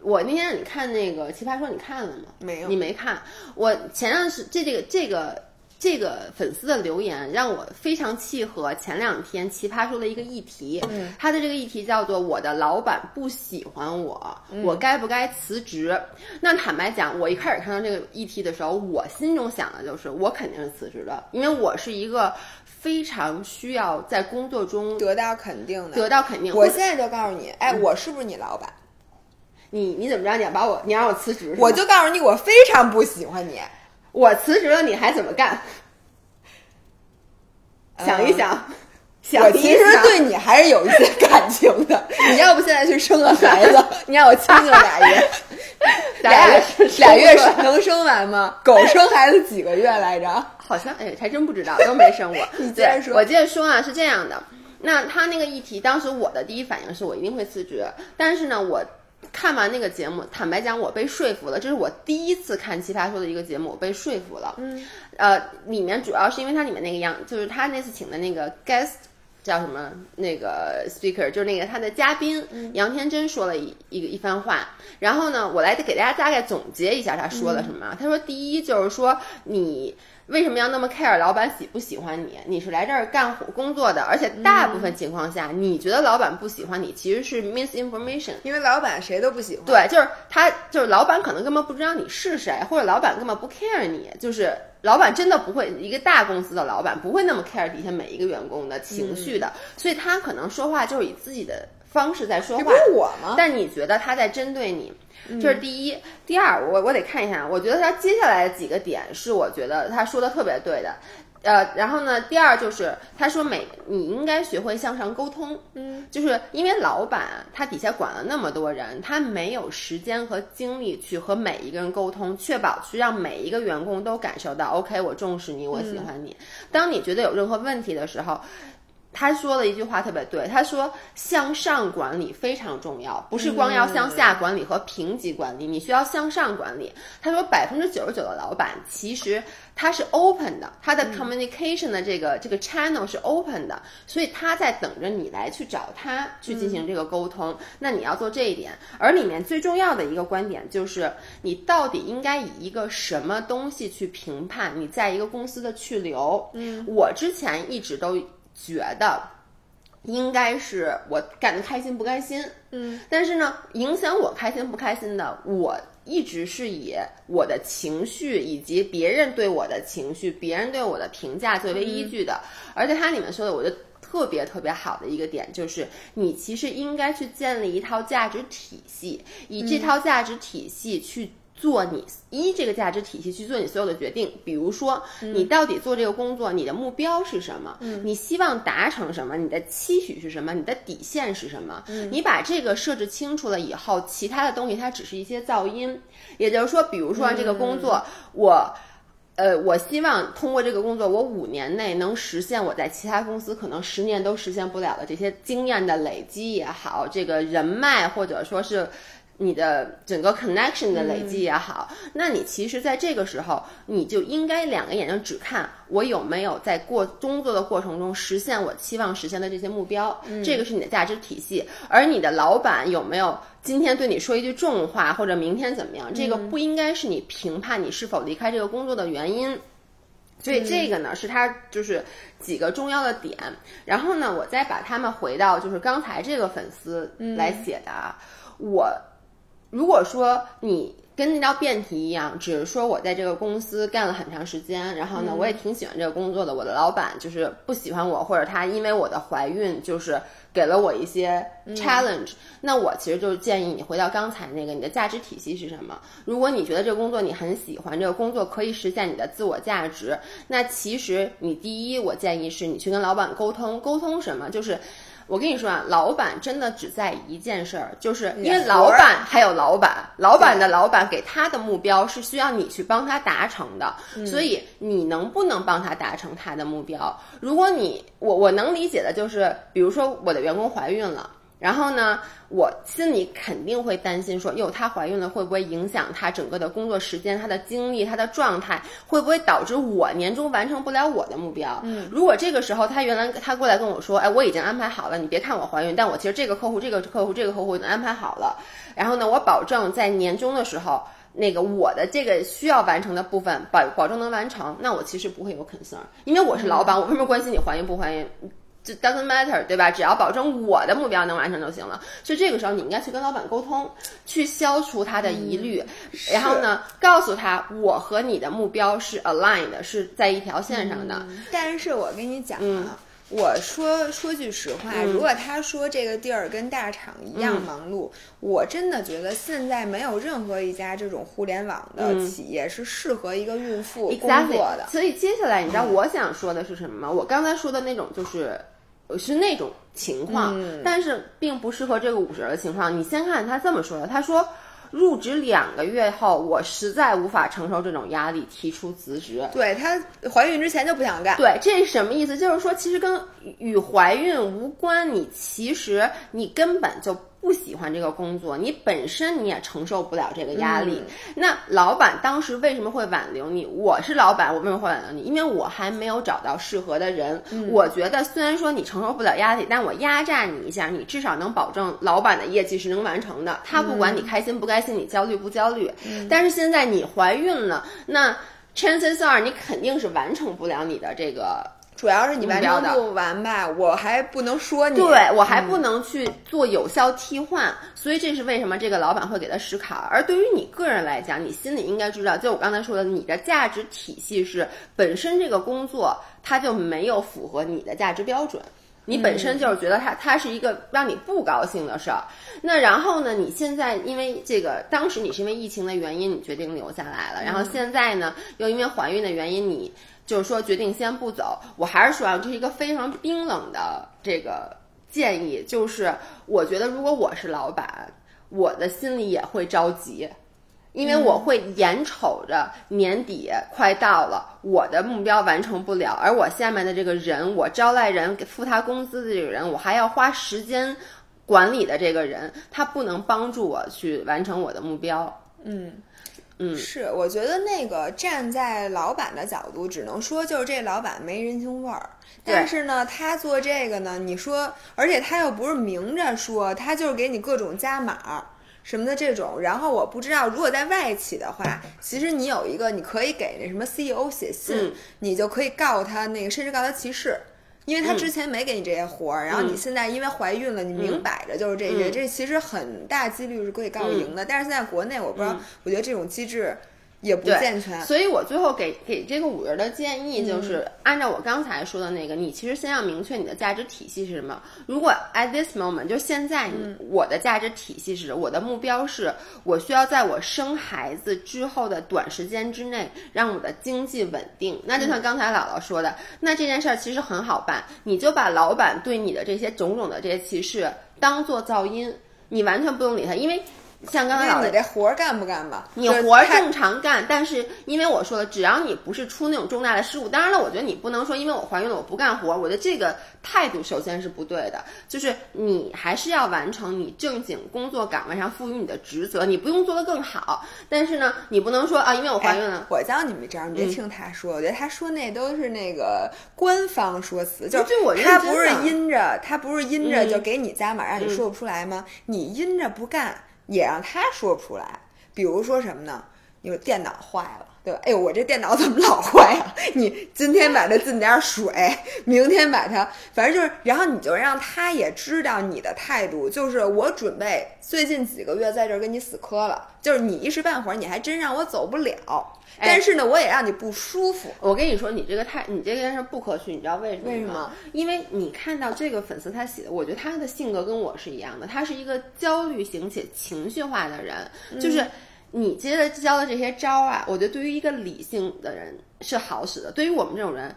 [SPEAKER 2] 我那天让你看那个《奇葩说》，你看了吗？
[SPEAKER 1] 没有
[SPEAKER 2] 你没看。我前段时这这个这个这个粉丝的留言让我非常契合前两天《奇葩说》的一个议题。嗯，他的这个议题叫做“我的老板不喜欢我，我该不该辞职？”那坦白讲，我一开始看到这个议题的时候，我心中想的就是我肯定是辞职的，因为我是一个非常需要在工作中
[SPEAKER 1] 得到肯定的。
[SPEAKER 2] 得到肯定。
[SPEAKER 1] 我现在就告诉你，哎，我是不是你老板？
[SPEAKER 2] 你你怎么着？你要把我你让我辞职？
[SPEAKER 1] 我就告诉你，我非常不喜欢你。
[SPEAKER 2] 我辞职了，你还怎么干？想一想，想一
[SPEAKER 1] 我其实对你还是有一些感情的。你要不现在去生个孩子，你让我清静俩月，俩月
[SPEAKER 2] 俩
[SPEAKER 1] 月能生完吗？狗生孩子几个月来着？
[SPEAKER 2] 好像哎，还真不知道，都没生过。
[SPEAKER 1] 你接着说
[SPEAKER 2] 我接着说啊，是这样的。那他那个议题，当时我的第一反应是我一定会辞职，但是呢，我看完那个节目，坦白讲，我被说服了。这是我第一次看《奇葩说》的一个节目，我被说服了。嗯，呃，里面主要是因为它里面那个样，就是他那次请的那个 guest 叫什么那个 speaker，就是那个他的嘉宾、杨天真说了一一个一番话。然后呢，我来给大家大概总结一下他说了什么。他说，第一就是说你。为什么要那么 care 老板喜不喜欢你？你是来这儿干活工作的，而且大部分情况下，你觉得老板不喜欢你，其实是 misinformation。
[SPEAKER 1] 因为老板谁都不喜欢。
[SPEAKER 2] 对，就是他，就是老板可能根本不知道你是谁，或者老板根本不 care 你，就是老板真的不会，一个大公司的老板不会那么 care 底下每一个员工的情绪的，所以他可能说话就是以自己的方式在说话
[SPEAKER 1] 这不。是我吗？
[SPEAKER 2] 但你觉得他在针对你，这是第一。第二，我我得看一下，我觉得他接下来的几个点是我觉得他说的特别对的。呃，然后呢，第二就是他说每你应该学会向上沟通，嗯，就是因为老板他底下管了那么多人，他没有时间和精力去和每一个人沟通，确保去让每一个员工都感受到，OK，我重视你，我喜欢你。当你觉得有任何问题的时候，他说了一句话特别对，他说向上管理非常重要，不是光要向下管理和评级管理，你需要向上管理。他说百分之九十九的老板其实他是 open 的，他的 communication 的这个、这个 channel 是 open 的，所以他在等着你来去找他去进行这个沟通。那你要做这一点，而里面最重要的一个观点就是你到底应该以一个什么东西去评判你在一个公司的去留。嗯，我之前一直都。觉得应该是我干的开心不开心，嗯，但是呢，影响我开心不开心的，我一直是以我的情绪以及别人对我的情绪、别人对我的评价作为依据的。而且它里面说的，我觉得特别特别好的一个点就是，你其实应该去建立一套价值体系，以这套价值体系去。做你依这个价值体系去做你所有的决定，比如说你到底做这个工作，你的目标是什么？你希望达成什么？你的期许是什么？你的底线是什么？你把这个设置清楚了以后，其他的东西它只是一些噪音。也就是说，比如说这个工作，我。呃，我希望通过这个工作，我五年内能实现我在其他公司可能十年都实现不了的这些经验的累积也好，这个人脉或者说是你的整个 connection 的累积也好，那你其实在这个时候，你就应该两个眼睛只看我有没有在过工作的过程中实现我期望实现的这些目标，这个是你的价值体系。而你的老板有没有今天对你说一句重话，或者明天怎么样，这个不应该是你评判你是否离开这个工作的原因。所以这个呢，是它就是几个重要的点。然后呢，我再把他们回到就是刚才这个粉丝来写的啊，我。如果说你跟那道辩题一样，只是说我在这个公司干了很长时间，然后呢，我也挺喜欢这个工作的，我的老板就是不喜欢我，或者他因为我的怀孕就是给了我一些 challenge，那我其实就是建议你回到刚才那个，你的价值体系是什么？如果你觉得这个工作你很喜欢，这个工作可以实现你的自我价值，那其实你第一，我建议是你去跟老板沟通，沟通什么？就是。我跟你说啊，老板真的只在一件事儿，就是因为老板还有老板，老板的老板给他的目标是需要你去帮他达成的，所以你能不能帮他达成他的目标？如果你我我能理解的就是，比如说我的员工怀孕了。然后呢，我心里肯定会担心，说哟，她怀孕了会不会影响她整个的工作时间、她的精力、她的状态，会不会导致我年终完成不了我的目标？嗯，如果这个时候她原来她过来跟我说，哎，我已经安排好了，你别看我怀孕，但我其实这个客户、这个客户、这个客户已经安排好了。然后呢，我保证在年终的时候，那个我的这个需要完成的部分保保证能完成，那我其实不会有 concern，因为我是老板，我为什么关心你怀孕不怀孕？就 doesn't matter，对吧？只要保证我的目标能完成就行了。所以这个时候你应该去跟老板沟通，去消除他的疑虑，然后呢，告诉他我和你的目标是 aligned，是在一条线上的。
[SPEAKER 1] 但是我跟你讲啊，我说说句实话，如果他说这个地儿跟大厂一样忙碌，我真的觉得现在没有任何一家这种互联网的企业是适合一个孕妇工作的。
[SPEAKER 2] 所以接下来你知道我想说的是什么吗？我刚才说的那种就是。是那种情况，但是并不适合这个五十的情况。你先看他这么说的，他说入职两个月后，我实在无法承受这种压力，提出辞职。
[SPEAKER 1] 对她怀孕之前就不想干。
[SPEAKER 2] 对，这是什么意思？就是说，其实跟与怀孕无关，你其实你根本就。不喜欢这个工作，你本身你也承受不了这个压力。那老板当时为什么会挽留你？我是老板，我为什么会挽留你？因为我还没有找到适合的人。我觉得虽然说你承受不了压力，但我压榨你一下，你至少能保证老板的业绩是能完成的。他不管你开心不开心，你焦虑不焦虑。但是现在你怀孕了，那 chances are 你肯定是完成不了你的这个。
[SPEAKER 1] 主要是你完成不完吧，我还不能说你，
[SPEAKER 2] 对我还不能去做有效替换，所以这是为什么这个老板会给他使卡。而对于你个人来讲，你心里应该知道，就我刚才说的，你的价值体系是本身这个工作它就没有符合你的价值标准，你本身就是觉得它它是一个让你不高兴的事儿。那然后呢，你现在因为这个当时你是因为疫情的原因你决定留下来了，然后现在呢又因为怀孕的原因你。就是说，决定先不走。我还是说啊，这是一个非常冰冷的这个建议。就是我觉得，如果我是老板，我的心里也会着急，因为我会眼瞅着年底快到了，我的目标完成不了，而我下面的这个人，我招来人给付他工资的这个人，我还要花时间管理的这个人，他不能帮助我去完成我的目标。
[SPEAKER 1] 嗯。
[SPEAKER 2] 嗯，
[SPEAKER 1] 是，我觉得那个站在老板的角度，只能说就是这老板没人情味儿。但是呢，他做这个呢，你说，而且他又不是明着说，他就是给你各种加码什么的这种。然后我不知道，如果在外企的话，其实你有一个，你可以给那什么 CEO 写信，你就可以告他那个，甚至告他歧视。因为他之前没给你这些活儿，然后你现在因为怀孕了，你明摆着就是这些，这其实很大几率是可以告赢的。但是现在国内，我不知道，我觉得这种机制。也不健全，
[SPEAKER 2] 所以我最后给给这个五人的建议就是，按照我刚才说的那个，你其实先要明确你的价值体系是什么。如果 at this moment 就现在，我的价值体系是，我的目标是我需要在我生孩子之后的短时间之内，让我的经济稳定。那就像刚才姥姥说的，那这件事儿其实很好办，你就把老板对你的这些种种的这些歧视当做噪音，你完全不用理他，因为。像刚才老
[SPEAKER 1] 你这活儿干不干吧？
[SPEAKER 2] 你活儿正常干，但是因为我说了，只要你不是出那种重大的失误，当然了，我觉得你不能说因为我怀孕了我不干活儿，我觉得这个态度首先是不对的，就是你还是要完成你正经工作岗位上赋予你的职责，你不用做得更好，但是呢，你不能说啊，因为我怀孕了。
[SPEAKER 1] 哎我教你们一招，你
[SPEAKER 2] 嗯
[SPEAKER 1] 别听他说，我觉得他说那都是那个官方说辞，就是他不是
[SPEAKER 2] 的
[SPEAKER 1] 阴着，他不是阴着
[SPEAKER 2] 嗯
[SPEAKER 1] 就给你加码，让你说不出来吗？你阴着不干，也让他说不出来。比如说什么呢？你说电脑坏了。对吧？哎呦，我这电脑怎么老坏呀、你今天把它进点水，明天把它，反正就是，然后你就让他也知道你的态度，就是我准备最近几个月在这儿跟你死磕了，就是你一时半会儿你还真让我走不了，但是呢，我也让你不舒服。
[SPEAKER 2] 我跟你说，你这个太，你这件事不可取，你知道为什么吗？
[SPEAKER 1] 为什么？
[SPEAKER 2] 因为你看到这个粉丝他写的，我觉得他的性格跟我是一样的，他是一个焦虑型且情绪化的人，就是你接着教的这些招啊，我觉得对于一个理性的人是好使的，对于我们这种人，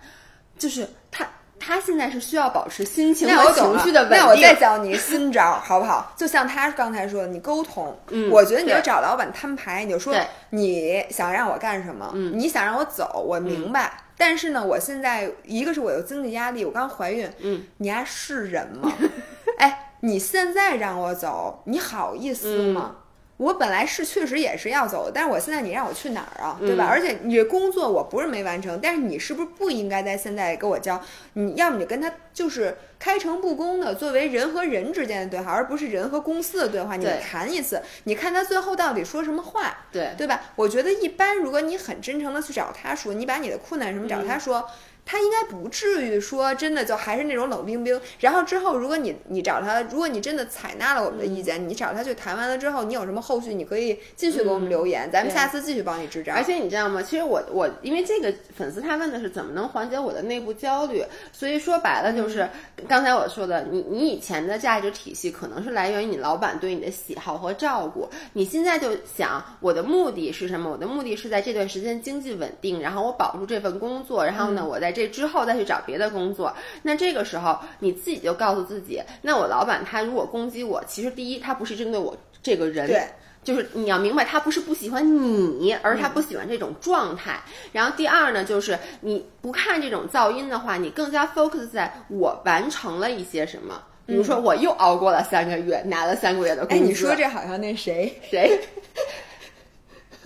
[SPEAKER 2] 就是他。他现在是需要保持心情和
[SPEAKER 1] 那我
[SPEAKER 2] 情绪的稳定。
[SPEAKER 1] 那我再教你新招儿，好不好？就像他刚才说的，你沟通。
[SPEAKER 2] 嗯
[SPEAKER 1] 我觉得你就找老板摊牌，你就说你想让我干什么，
[SPEAKER 2] 嗯
[SPEAKER 1] 你想让我走，我明白。但是呢，我现在一个是我有经济压力，我刚怀孕，
[SPEAKER 2] 嗯，
[SPEAKER 1] 你还是人吗？哎，你现在让我走，你好意思吗？
[SPEAKER 2] 嗯
[SPEAKER 1] 我本来是确实也是要走，但是我现在你让我去哪儿啊，对吧？
[SPEAKER 2] 嗯
[SPEAKER 1] 而且你这工作我不是没完成，但是你是不是不应该在现在给我交？你要么你跟他就是开诚布公的，作为人和人之间的对话，而不是人和公司的对话，你们谈一次，你看他最后到底说什么话，
[SPEAKER 2] 对
[SPEAKER 1] 对吧？我觉得一般，如果你很真诚的去找他说，你把你的困难什么找
[SPEAKER 2] 嗯
[SPEAKER 1] 他说。他应该不至于说真的就还是那种冷冰冰。然后之后，如果你你找他，如果你真的采纳了我们的意见，你找他去谈完了之后，你有什么后续，你可以继续给我们留言，咱们下次继续帮你支招。
[SPEAKER 2] 而且你知道吗？其实我我因为这个粉丝他问的是怎么能缓解我的内部焦虑，所以说白了就是、
[SPEAKER 1] 嗯
[SPEAKER 2] 刚才我说的，你你以前的价值体系可能是来源于你老板对你的喜好和照顾，你现在就想我的目的是什么？我的目的是在这段时间经济稳定，然后我保住这份工作，然后呢，
[SPEAKER 1] 嗯
[SPEAKER 2] 我在这之后再去找别的工作。那这个时候你自己就告诉自己，那我老板他如果攻击我，其实第一他不是针对我这个人，
[SPEAKER 1] 对。
[SPEAKER 2] 就是你要明白，他不是不喜欢你，而是他不喜欢这种状态。然后第二呢，就是你不看这种噪音的话，你更加 focus 在我完成了一些什么。比如说，我又熬过了三个月，拿了三个月的工
[SPEAKER 1] 哎，
[SPEAKER 2] 资。
[SPEAKER 1] 你说这好像那谁
[SPEAKER 2] 谁？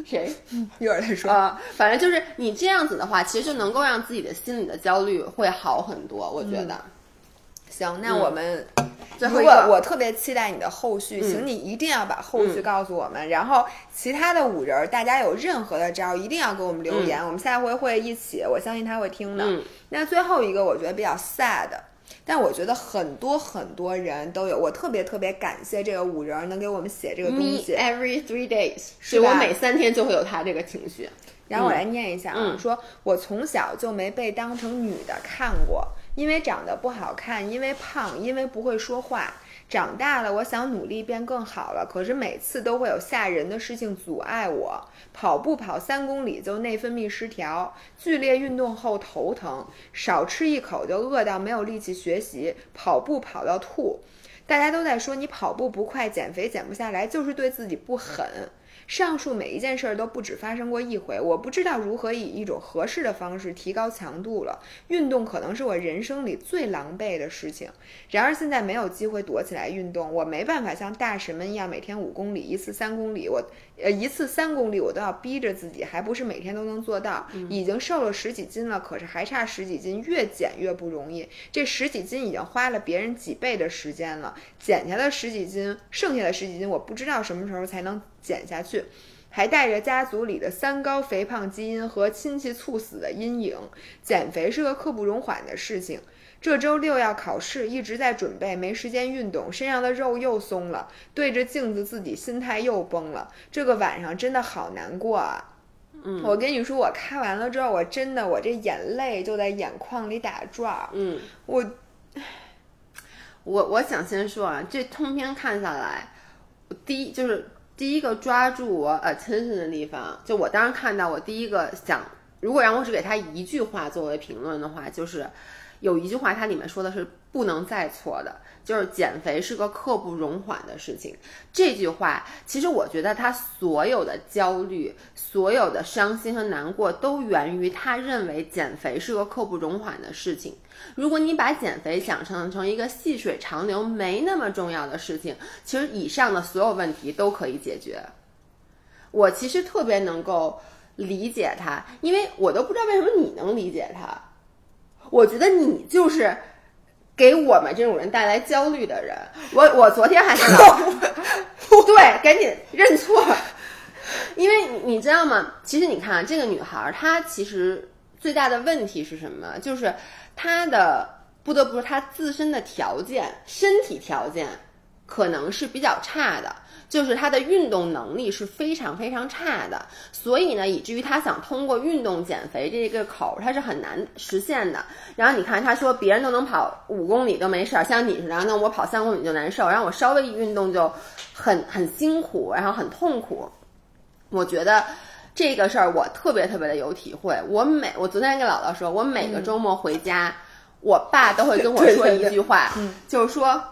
[SPEAKER 2] 谁？
[SPEAKER 1] 一会儿再说。
[SPEAKER 2] 啊、反正就是你这样子的话，其实就能够让自己的心理的焦虑会好很多。我觉得，
[SPEAKER 1] 行，那我们。
[SPEAKER 2] 嗯最
[SPEAKER 1] 如
[SPEAKER 2] 后
[SPEAKER 1] 我特别期待你的后续，
[SPEAKER 2] 嗯
[SPEAKER 1] 请你一定要把后续告诉我们。然后其他的五人儿，大家有任何的招，一定要给我们留言，我们下回会一起，我相信他会听的。
[SPEAKER 2] 嗯
[SPEAKER 1] 那最后一个，我觉得比较 sad。但我觉得很多很多人都有，我特别特别感谢这个五人儿能给我们写这个东
[SPEAKER 2] me
[SPEAKER 1] 西。
[SPEAKER 2] every three days，
[SPEAKER 1] 是
[SPEAKER 2] 我每三天就会有他这个情绪。
[SPEAKER 1] 然后我来念一下啊，
[SPEAKER 2] 嗯
[SPEAKER 1] 说我从小就没被当成女的看过，因为长得不好看，因为胖，因为不会说话。长大了，我想努力变更好了，可是每次都会有吓人的事情阻碍我。跑步跑三公里就内分泌失调，剧烈运动后头疼，少吃一口就饿到没有力气学习，跑步跑到吐。大家都在说你跑步不快，减肥减不下来，就是对自己不狠。上述每一件事儿都不止发生过一回，我不知道如何以一种合适的方式提高强度了。运动可能是我人生里最狼狈的事情，然而现在没有机会躲起来运动，我没办法像大神们一样每天五公里，一次三公里，我呃一次三公里我都要逼着自己，还不是每天都能做到。已经瘦了十几斤了，可是还差十几斤，越减越不容易。这十几斤已经花了别人几倍的时间了，减下的十几斤，剩下的十几斤我不知道什么时候才能减下去。还带着家族里的三高肥胖基因和亲戚猝死的阴影，减肥是个刻不容缓的事情。这周六要考试，一直在准备，没时间运动，身上的肉又松了，对着镜子自己心态又崩了。这个晚上真的好难过啊！
[SPEAKER 2] 嗯
[SPEAKER 1] 我跟你说，我看完了之后，我真的我这眼泪就在眼眶里打转儿。
[SPEAKER 2] 嗯，
[SPEAKER 1] 我
[SPEAKER 2] 我我想先说啊，这通篇看下来，我第一就是第一个抓住我 attention 的地方，就我当时看到，我第一个想，如果让我只给他一句话作为评论的话，就是有一句话，它里面说的是不能再错的，就是减肥是个刻不容缓的事情。这句话，其实我觉得他所有的焦虑、所有的伤心和难过，都源于他认为减肥是个刻不容缓的事情。如果你把减肥想象成一个细水长流、没那么重要的事情，其实以上的所有问题都可以解决。我其实特别能够理解他，因为我都不知道为什么你能理解他。我觉得你就是给我们这种人带来焦虑的人。我我昨天还跟老 对，赶紧认错，因为你你知道吗？其实你看这个女孩，她其实最大的问题是什么？就是她的不得不说，她自身的条件、身体条件可能是比较差的。就是他的运动能力是非常非常差的，所以呢，以至于他想通过运动减肥这个口，他是很难实现的。然后你看，他说别人都能跑五公里都没事儿，像你似的，那我跑三公里就难受，然后我稍微一运动就很很辛苦，然后很痛苦。我觉得这个事儿我特别特别的有体会。我每我昨天跟姥姥说，我每个周末回家，我爸都会跟我 说一句话，就是说。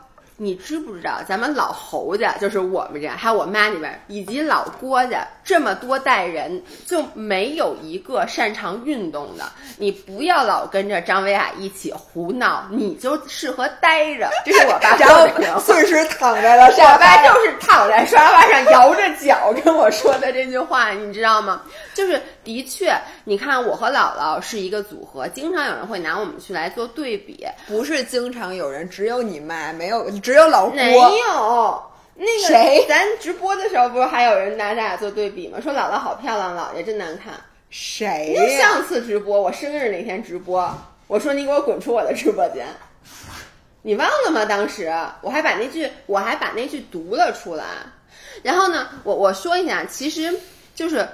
[SPEAKER 2] 你知不知道，咱们老侯家就是我们这，还有我妈那边，以及老郭家这么多代人，就没有一个擅长运动的。你不要老跟着张维亚一起胡闹，你就适合待着。这是我爸说的。
[SPEAKER 1] 顺时躺在了，
[SPEAKER 2] 我爸就是躺在沙发上摇着脚跟我说的这句话，你知道吗？就是的确，你看我和姥姥是一个组合，经常有人会拿我们去来做对比。
[SPEAKER 1] 不是经常有人，只有你妈没有。只有老郭
[SPEAKER 2] 没有那个
[SPEAKER 1] 谁？
[SPEAKER 2] 咱直播的时候不是还有人拿咱俩做对比吗？说姥姥好漂亮，姥爷真难看。
[SPEAKER 1] 谁
[SPEAKER 2] 呀？上次直播我生日那天直播，我说你给我滚出我的直播间，你忘了吗？当时我还把那句我还把那句读了出来。然后呢，我我说一下，其实就是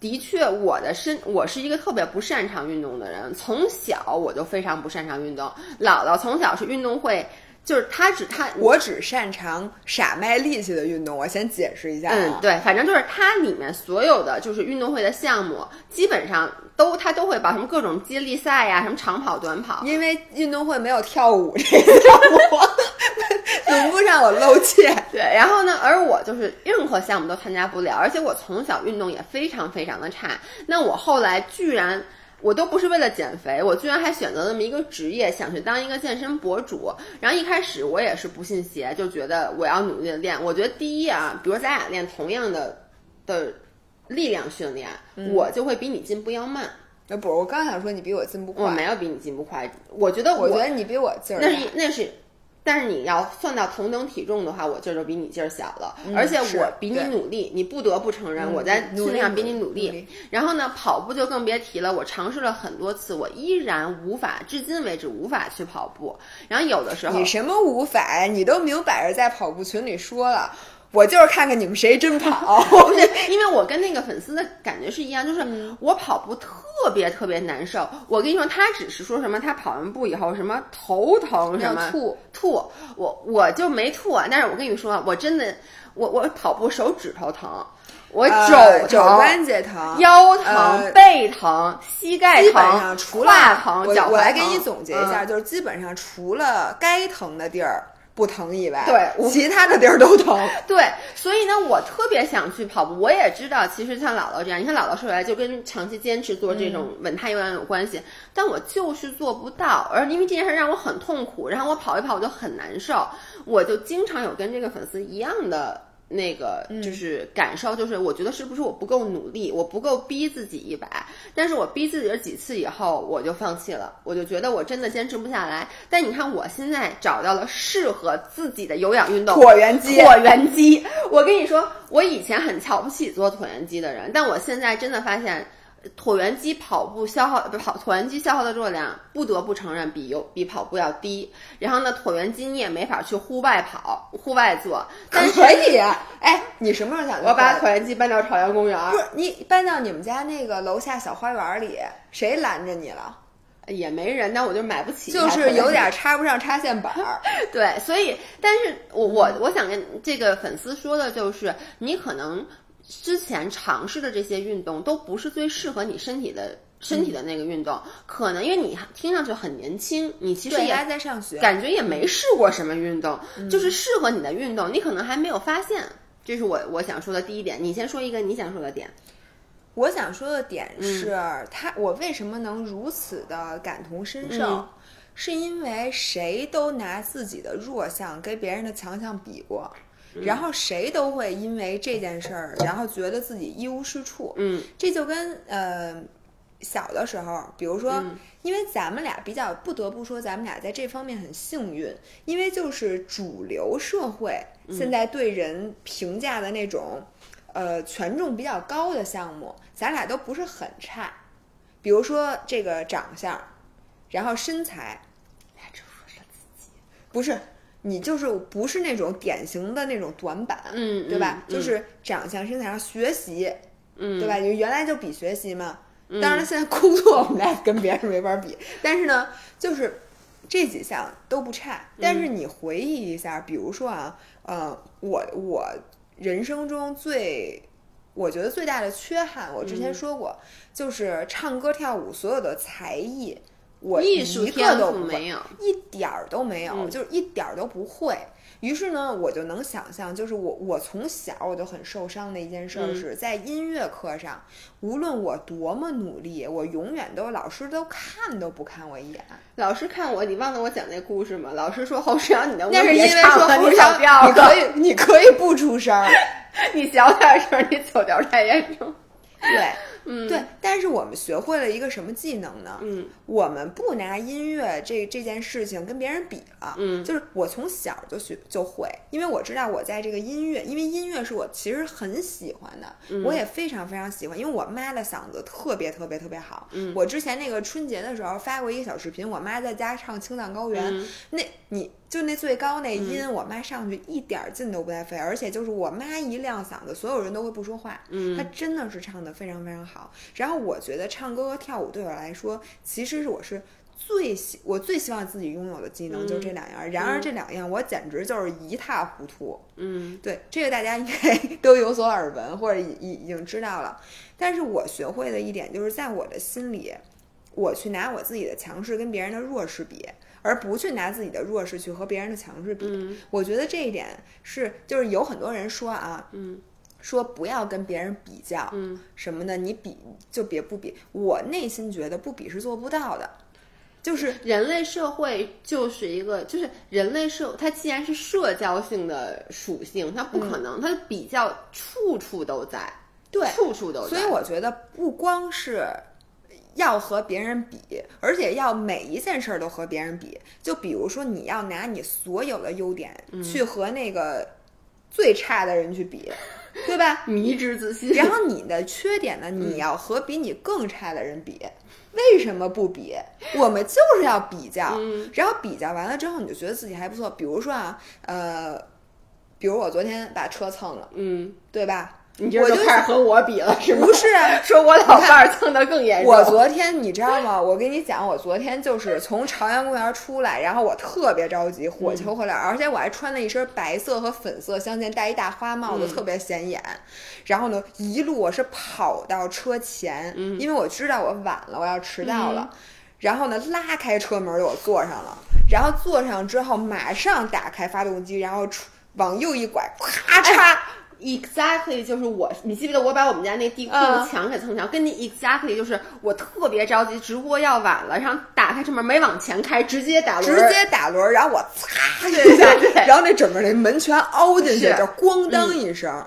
[SPEAKER 2] 的确我的身我是一个特别不擅长运动的人，从小我就非常不擅长运动。姥姥从小是运动会。就是他只他
[SPEAKER 1] 我只擅长傻卖力气的运动，我先解释一下。
[SPEAKER 2] 嗯，对，反正就是它里面所有的就是运动会的项目，基本上都他都会把什么各种接力赛呀，什么长跑、短跑。
[SPEAKER 1] 因为运动会没有跳舞这个项目，轮不上我露怯。
[SPEAKER 2] 对，然后呢，而我就是任何项目都参加不了，而且我从小运动也非常非常的差。那我后来居然。我都不是为了减肥，我居然还选择那么一个职业，想去当一个健身博主。然后一开始我也是不信邪，就觉得我要努力的练。我觉得第一啊，比如咱俩练同样的的力量训练，我就会比你进步要慢。
[SPEAKER 1] 那不，我刚想说你比我进步快，
[SPEAKER 2] 我没有比你进步快。我觉得，
[SPEAKER 1] 我觉得你比我劲儿。
[SPEAKER 2] 那是那是。但是你要算到同等体重的话，我劲儿就比你劲儿小了，而且我比你努力，你不得不承认我在训练上比你
[SPEAKER 1] 努
[SPEAKER 2] 力。然后呢，跑步就更别提了，我尝试了很多次，我依然无法，至今为止无法去跑步。然后有的时候
[SPEAKER 1] 你什么无法呀？你都明摆着在跑步群里说了。我就是看看你们谁真跑，
[SPEAKER 2] 不是因为我跟那个粉丝的感觉是一样，就是我跑步特别特别难受。我跟你说，他只是说什么他跑完步以后什么头疼什么
[SPEAKER 1] 吐
[SPEAKER 2] 吐，我我就没吐啊。但是我跟你说，我真的我我跑步手指头疼，我肘
[SPEAKER 1] 肘关节疼，
[SPEAKER 2] 腰疼，背疼，膝盖
[SPEAKER 1] 疼，基本上除了
[SPEAKER 2] 疼，脚
[SPEAKER 1] 我来给你总结一下，就是基本上除了该疼的地儿。不疼以外，
[SPEAKER 2] 对，
[SPEAKER 1] 其他的地儿都疼。
[SPEAKER 2] 对，所以呢，我特别想去跑步。我也知道，其实像姥姥这样，你看姥姥说起来就跟长期坚持做这种稳态有氧有关系，但我就是做不到。而因为这件事让我很痛苦，然后我跑一跑我就很难受，我就经常有跟这个粉丝一样的。那个就是感受，就是我觉得是不是我不够努力，我不够逼自己一把，但是我逼自己了几次以后，我就放弃了，我就觉得我真的坚持不下来。但你看，我现在找到了适合自己的有氧运动——
[SPEAKER 1] 椭圆机。
[SPEAKER 2] 椭圆机，我跟你说，我以前很瞧不起做椭圆机的人，但我现在真的发现。椭圆机跑步消耗不跑椭圆机消耗的热量，不得不承认比有比跑步要低。然后呢，椭圆机你也没法去户外跑、户外做。但是可
[SPEAKER 1] 以，哎，你什么时候想？
[SPEAKER 2] 我把椭圆机搬到朝阳公园。
[SPEAKER 1] 不是你搬到你们家那个楼下小花园里，谁拦着你了？
[SPEAKER 2] 也没人，那我就买不起。
[SPEAKER 1] 就是有点插不上插线板儿。
[SPEAKER 2] 对，所以，但是我我我想跟这个粉丝说的就是，你可能。之前尝试的这些运动都不是最适合你身体的身体的那个运动，可能因为你听上去很年轻，你其实也
[SPEAKER 1] 还在上学，
[SPEAKER 2] 感觉也没试过什么运动，就是适合你的运动，你可能还没有发现。这是我我想说的第一点。你先说一个你想说的点。
[SPEAKER 1] 我想说的点是，他我为什么能如此的感同身受，
[SPEAKER 2] 嗯
[SPEAKER 1] 是因为谁都拿自己的弱项跟别人的强项比过，然后谁都会因为这件事儿，然后觉得自己一无是处。
[SPEAKER 2] 嗯。
[SPEAKER 1] 这就跟呃小的时候，比如说，
[SPEAKER 2] 嗯。
[SPEAKER 1] 因为咱们俩比较不得不说，咱们俩在这方面很幸运，因为就是主流社会
[SPEAKER 2] 嗯
[SPEAKER 1] 现在对人评价的那种、呃权重比较高的项目，咱俩都不是很差。比如说这个长相，然后身材，不是你就是不是那种典型的那种短板，
[SPEAKER 2] 嗯，
[SPEAKER 1] 对吧？
[SPEAKER 2] 嗯
[SPEAKER 1] 就是长相、身材上学习，
[SPEAKER 2] 嗯，
[SPEAKER 1] 对吧？你原来就比学习嘛。当然了，现在工作我们俩跟别人没法比，但是呢，就是这几项都不差。但是你回忆一下，比如说啊，呃，我我人生中最我觉得最大的缺憾，我之
[SPEAKER 2] 嗯
[SPEAKER 1] 前说过，就是唱歌跳舞所有的才艺，我
[SPEAKER 2] 艺术
[SPEAKER 1] 一
[SPEAKER 2] 天
[SPEAKER 1] 个都
[SPEAKER 2] 没有。
[SPEAKER 1] 一点儿都没有，
[SPEAKER 2] 嗯
[SPEAKER 1] 就是一点儿都不会。于是呢，我就能想象，就是我我从小我就很受伤的一件事是在音乐课上，无论我多么努力，我永远都老师都看都不看我一眼。
[SPEAKER 2] 老师看我，你忘了我讲那故事吗？老师说侯世阳，你能不
[SPEAKER 1] 那
[SPEAKER 2] 能
[SPEAKER 1] 是因为说
[SPEAKER 2] 别唱了？你
[SPEAKER 1] 红烧，
[SPEAKER 2] 小调
[SPEAKER 1] 你可以你可以不出声儿，
[SPEAKER 2] 你小点声，你走调太严重。
[SPEAKER 1] 对。
[SPEAKER 2] 嗯，
[SPEAKER 1] 对，但是我们学会了一个什么技能呢？
[SPEAKER 2] 嗯
[SPEAKER 1] 我们不拿音乐这这件事情跟别人比了，
[SPEAKER 2] 嗯
[SPEAKER 1] 就是我从小就学就会，因为我知道我在这个音乐，因为音乐是我其实很喜欢的，
[SPEAKER 2] 嗯
[SPEAKER 1] 我也非常非常喜欢，因为我妈的嗓子特别特别特别好。
[SPEAKER 2] 嗯
[SPEAKER 1] 我之前那个春节的时候发过一个小视频，我妈在家唱《青藏高原》
[SPEAKER 2] 嗯
[SPEAKER 1] 那你就那最高那音，我妈上去一点儿劲都不带费，而且就是我妈一亮嗓子，所有人都会不说话。
[SPEAKER 2] 嗯
[SPEAKER 1] 她真的是唱的非常非常好。然后我觉得唱歌和跳舞对我来说，其实是我是。最希我最希望自己拥有的技能就是这两样，然而这两样我简直就是一塌糊涂。
[SPEAKER 2] 嗯
[SPEAKER 1] 对，这个大家应该 都有所耳闻，或者已已已经知道了。但是我学会的一点就是，在我的心里，我去拿我自己的强势跟别人的弱势比，而不去拿自己的弱势去和别人的强势比。
[SPEAKER 2] 嗯
[SPEAKER 1] 我觉得这一点是，就是有很多人说啊，
[SPEAKER 2] 嗯
[SPEAKER 1] 说不要跟别人比较
[SPEAKER 2] 嗯
[SPEAKER 1] 什么的，你比就别不比。我内心觉得不比是做不到的，就是
[SPEAKER 2] 人类社会就是一个，就是人类社，它既然是社交性的属性，它不可能，它的比较处处都在，
[SPEAKER 1] 对，
[SPEAKER 2] 处处都在。
[SPEAKER 1] 所以我觉得不光是要和别人比，而且要每一件事儿都和别人比。就比如说，你要拿你所有的优点去和那个最差的人去比，对吧？
[SPEAKER 2] 迷之自信。
[SPEAKER 1] 然后你的缺点呢，你要和比你更差的人比。为什么不比？我们就是要比较，
[SPEAKER 2] 嗯
[SPEAKER 1] 然后比较完了之后，你就觉得自己还不错。比如说啊，呃，比如我昨天把车蹭了，
[SPEAKER 2] 嗯，
[SPEAKER 1] 对吧？
[SPEAKER 2] 你这
[SPEAKER 1] 就
[SPEAKER 2] 就开始和我比了，是吗？
[SPEAKER 1] 不是啊，
[SPEAKER 2] 说我老伴儿蹭的更严重。
[SPEAKER 1] 我昨天你知道吗？我跟你讲，我昨天就是从朝阳公园出来，然后我特别着急，火球回来，而且我还穿了一身白色和粉色相间，戴一大花帽子，
[SPEAKER 2] 嗯
[SPEAKER 1] 特别显眼。然后呢，一路我是跑到车前，
[SPEAKER 2] 嗯
[SPEAKER 1] 因为我知道我晚了，我要迟到了。然后呢，拉开车门，我坐上了。然后坐上之后，马上打开发动机，然后出往右一拐，咔嚓。
[SPEAKER 2] Exactly，就是我，你记不记得我把我们家那地库
[SPEAKER 1] 嗯
[SPEAKER 2] 墙给蹭墙，跟你 Exactly 就是我特别着急，直播要晚了，然后打开车门没往前开，直接打轮，
[SPEAKER 1] 直接打轮儿，然后我擦一下然后那整个那门全凹进去，就咣当一声。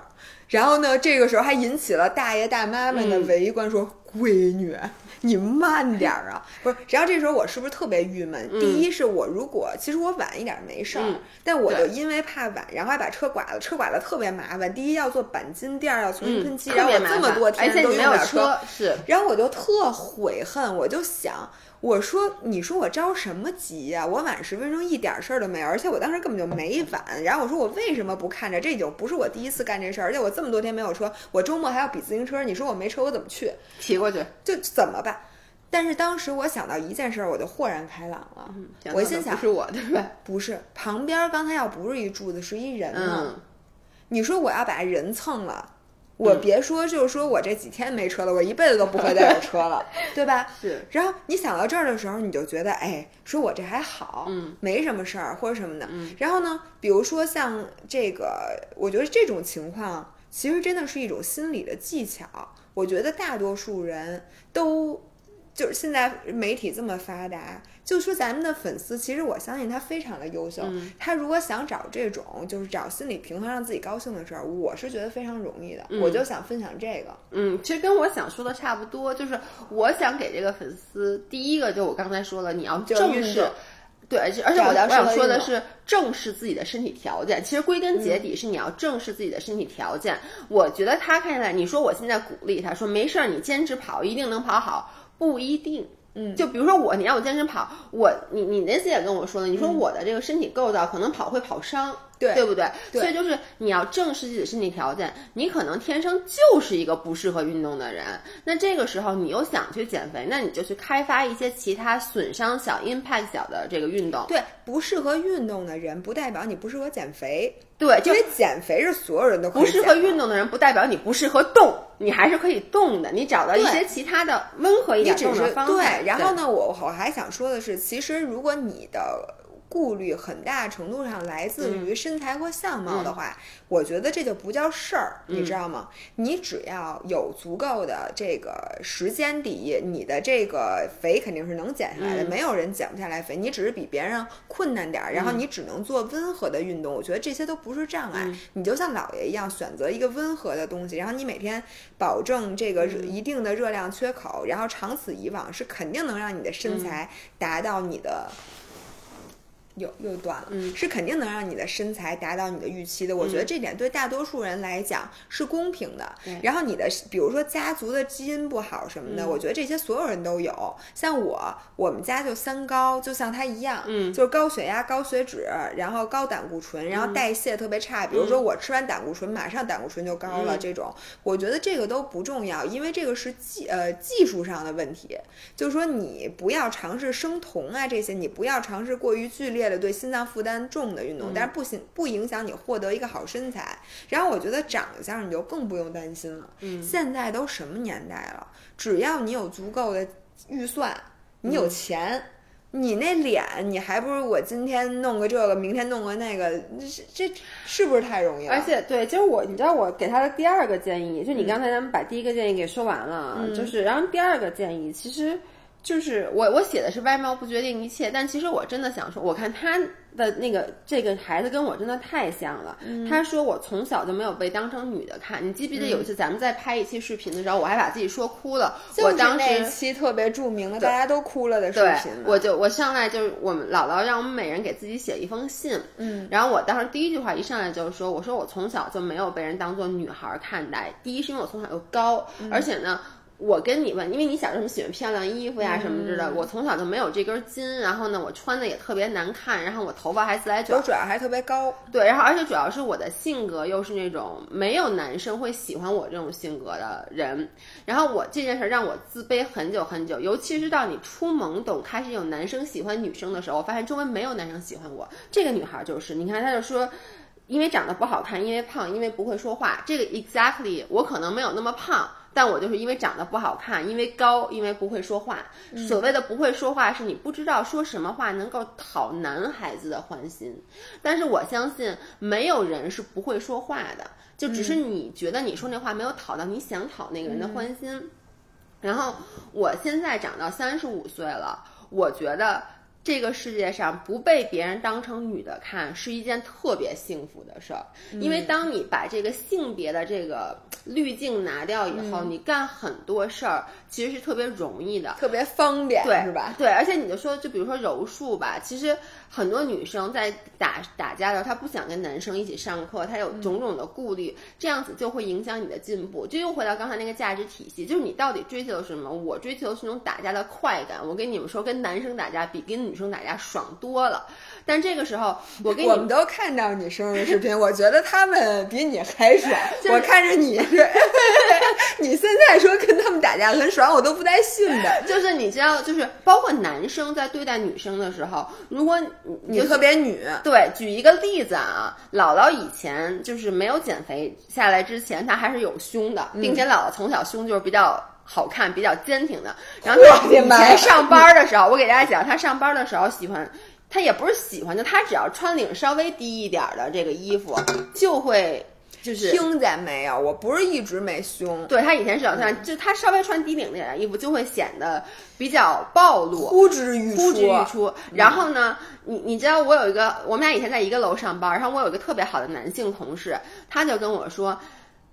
[SPEAKER 1] 然后呢，这个时候还引起了大爷大妈们的
[SPEAKER 2] 嗯
[SPEAKER 1] 围观，说：“闺女，你慢点儿啊！”不是，然后这时候我是不是特别郁闷？第一是我如果其实我晚一点没事儿，
[SPEAKER 2] 嗯
[SPEAKER 1] 但我就因为怕晚，然后还把车剐了，车剐了特别麻烦。第一要做钣金，第二要重新喷
[SPEAKER 2] 嗯，
[SPEAKER 1] 漆，
[SPEAKER 2] 特
[SPEAKER 1] 然后我这么多天
[SPEAKER 2] 而且你没有
[SPEAKER 1] 都用不了
[SPEAKER 2] 车，是
[SPEAKER 1] 然后我就特悔恨，我就想，我说，你说我着什么急呀、我晚十分钟一点事儿都没有，而且我当时根本就没晚。然后我说我为什么不看着？这就不是我第一次干这事儿，而且我这么多天没有车，我周末还要比自行车，你说我没车我怎么去？
[SPEAKER 2] 骑过去。
[SPEAKER 1] 就怎么办？但是当时我想到一件事儿，我就豁然开朗了。我心想
[SPEAKER 2] 不是我，对吧？
[SPEAKER 1] 不是，旁边刚才要不是一柱子，是一人呢。
[SPEAKER 2] 嗯，
[SPEAKER 1] 你说我要把人蹭了，我别说，就是说我这几天没车了，我一辈子都不会再有车了，对吧？
[SPEAKER 2] 是。
[SPEAKER 1] 然后你想到这儿的时候，你就觉得，哎，说我这还好，
[SPEAKER 2] 嗯，
[SPEAKER 1] 没什么事儿或者什么的。
[SPEAKER 2] 嗯。
[SPEAKER 1] 然后呢，比如说像这个，我觉得这种情况其实真的是一种心理的技巧。我觉得大多数人都。就是现在媒体这么发达，就说咱们的粉丝，其实我相信他非常的优秀。他如果想找这种，就是找心理平衡，让自己高兴的事儿，我是觉得非常容易的。我就想分享这个。
[SPEAKER 2] 嗯，其实跟我想说的差不多，就是我想给这个粉丝，第一个就我刚才说了，你要正视，对，而且而且我要想说的是正视自己的身体条件。其实归根结底是你要正视自己的身体条件。我觉得他看起来，你说我现在鼓励他说没事儿，你坚持跑，一定能跑好。不一定，
[SPEAKER 1] 嗯，
[SPEAKER 2] 就比如说我，你让我坚持跑，我你你那次也跟我说了，你说我的这个身体构造可能跑会跑伤。
[SPEAKER 1] 对，
[SPEAKER 2] 对不对？所以就是你要正视自己的身体条件，你可能天生就是一个不适合运动的人。那这个时候你又想去减肥，那你就去开发一些其他损伤小、impact 小的这个运动。
[SPEAKER 1] 对，不适合运动的人，不代表你不适合减肥。
[SPEAKER 2] 对，
[SPEAKER 1] 因为减肥是所有人都
[SPEAKER 2] 不适合运动的人，不代表你不适合动，你还是可以动的。你找到一些其他的温和一点动的方法。
[SPEAKER 1] 对，然后呢，我我还想说的是，其实如果你的。顾虑很大程度上来自于身材和相貌的话，我觉得这就不叫事儿，你知道吗？你只要有足够的这个时间，第一，你的这个肥肯定是能减下来的，没有人减不下来肥，你只是比别人困难点儿，然后你只能做温和的运动，我觉得这些都不是障碍。你就像姥爷一样，选择一个温和的东西，然后你每天保证这个一定的热量缺口，然后长此以往，是肯定能让你的身材达到你的。又又断了，是肯定能让你的身材达到你的预期的。我觉得这点对大多数人来讲是公平的。然后你的，比如说家族的基因不好什么的，我觉得这些所有人都有。像我，我们家就三高，就像他一样，就是高血压、高血脂，然后高胆固醇，然后代谢特别差。比如说我吃完胆固醇，马上胆固醇就高了。这种，我觉得这个都不重要，因为这个是技呃技术上的问题。就是说你不要尝试生酮啊这些，你不要尝试过于剧烈。对心脏负担重的运动，但是不行不影响你获得一个好身材。然后我觉得长相你就更不用担心了。
[SPEAKER 2] 嗯，
[SPEAKER 1] 现在都什么年代了？只要你有足够的预算，你有钱，你那脸你还不如我今天弄个这个，明天弄个那个，这这是不是太容易了？
[SPEAKER 2] 而且对，就是我，你知道我给他的第二个建议，就你刚才咱们把第一个建议给说完了，就是然后第二个建议其实。就是我我写的是外貌不决定一切，但其实我真的想说，我看他的那个这个孩子跟我真的太像了。他说我从小就没有被当成女的看，你记不记得有一次咱们在拍一期视频的时候，我还把自己说哭了。我当时
[SPEAKER 1] 那期特别著名的，大家都哭了的视频。
[SPEAKER 2] 我就我上来就是我们姥姥让我们每人给自己写一封信，
[SPEAKER 1] 嗯，
[SPEAKER 2] 然后我当时第一句话一上来就是说，我说我从小就没有被人当做女孩看待。第一是因为我从小就高，而且呢。我跟你问，因为你小时候喜欢漂亮衣服呀什么之类的，我从小就没有这根筋，然后呢，我穿的也特别难看，然后我头发还自来卷，
[SPEAKER 1] 我主要还特别高，
[SPEAKER 2] 对，然后而且主要是我的性格又是那种没有男生会喜欢我这种性格的人，然后我这件事让我自卑很久很久，尤其是到你初懵懂开始有男生喜欢女生的时候，我发现周围没有男生喜欢我，这个女孩就是，你看她就说，因为长得不好看，因为胖，因为不会说话，这个 exactly 我可能没有那么胖。但我就是因为长得不好看，因为高，因为不会说话。所谓的不会说话，是你不知道说什么话能够讨男孩子的欢心。但是我相信，没有人是不会说话的，就只是你觉得你说那话没有讨到你想讨那个人的欢心。然后我现在长到三十五岁了，我觉得。这个世界上不被别人当成女的看是一件特别幸福的事儿，因为当你把这个性别的这个滤镜拿掉以后，你干很多事儿其实是特别容易的，
[SPEAKER 1] 特别方便，
[SPEAKER 2] 对，
[SPEAKER 1] 是吧？
[SPEAKER 2] 对，而且你就说，就比如说柔术吧，其实很多女生在打打架的时候，她不想跟男生一起上课，她有种种的顾虑，这样子就会影响你的进步。就又回到刚才那个价值体系，就是你到底追求什么？我追求是那种打架的快感。我跟你们说，跟男生打架比跟女生打架爽多了。但这个时候，我给你
[SPEAKER 1] 我们都看到你生日视频，我觉得他们比你还爽。
[SPEAKER 2] 就是
[SPEAKER 1] 我看着你是，你现在说跟他们打架很爽，我都不带信的。
[SPEAKER 2] 就是你知道，就是包括男生在对待女生的时候，如果你
[SPEAKER 1] 你特别女，
[SPEAKER 2] 对，举一个例子啊，姥姥以前就是没有减肥下来之前，她还是有胸的，并且姥姥从小胸就是比较好看、比较坚挺的。然后她以前上班的时候，我给大家讲，她上班的时候喜欢，她也不是喜欢，就他只要穿领稍微低一点的这个衣服，就会就是
[SPEAKER 1] 听见没有？我不是一直没胸，
[SPEAKER 2] 对他以前是有穿，就他稍微穿低领点的衣服，就会显得比较暴露。
[SPEAKER 1] 呼之欲出
[SPEAKER 2] 呼之欲
[SPEAKER 1] 出。
[SPEAKER 2] 出。然后呢，你你知道我有一个，我们俩以前在一个楼上班，然后我有一个特别好的男性同事，他就跟我说。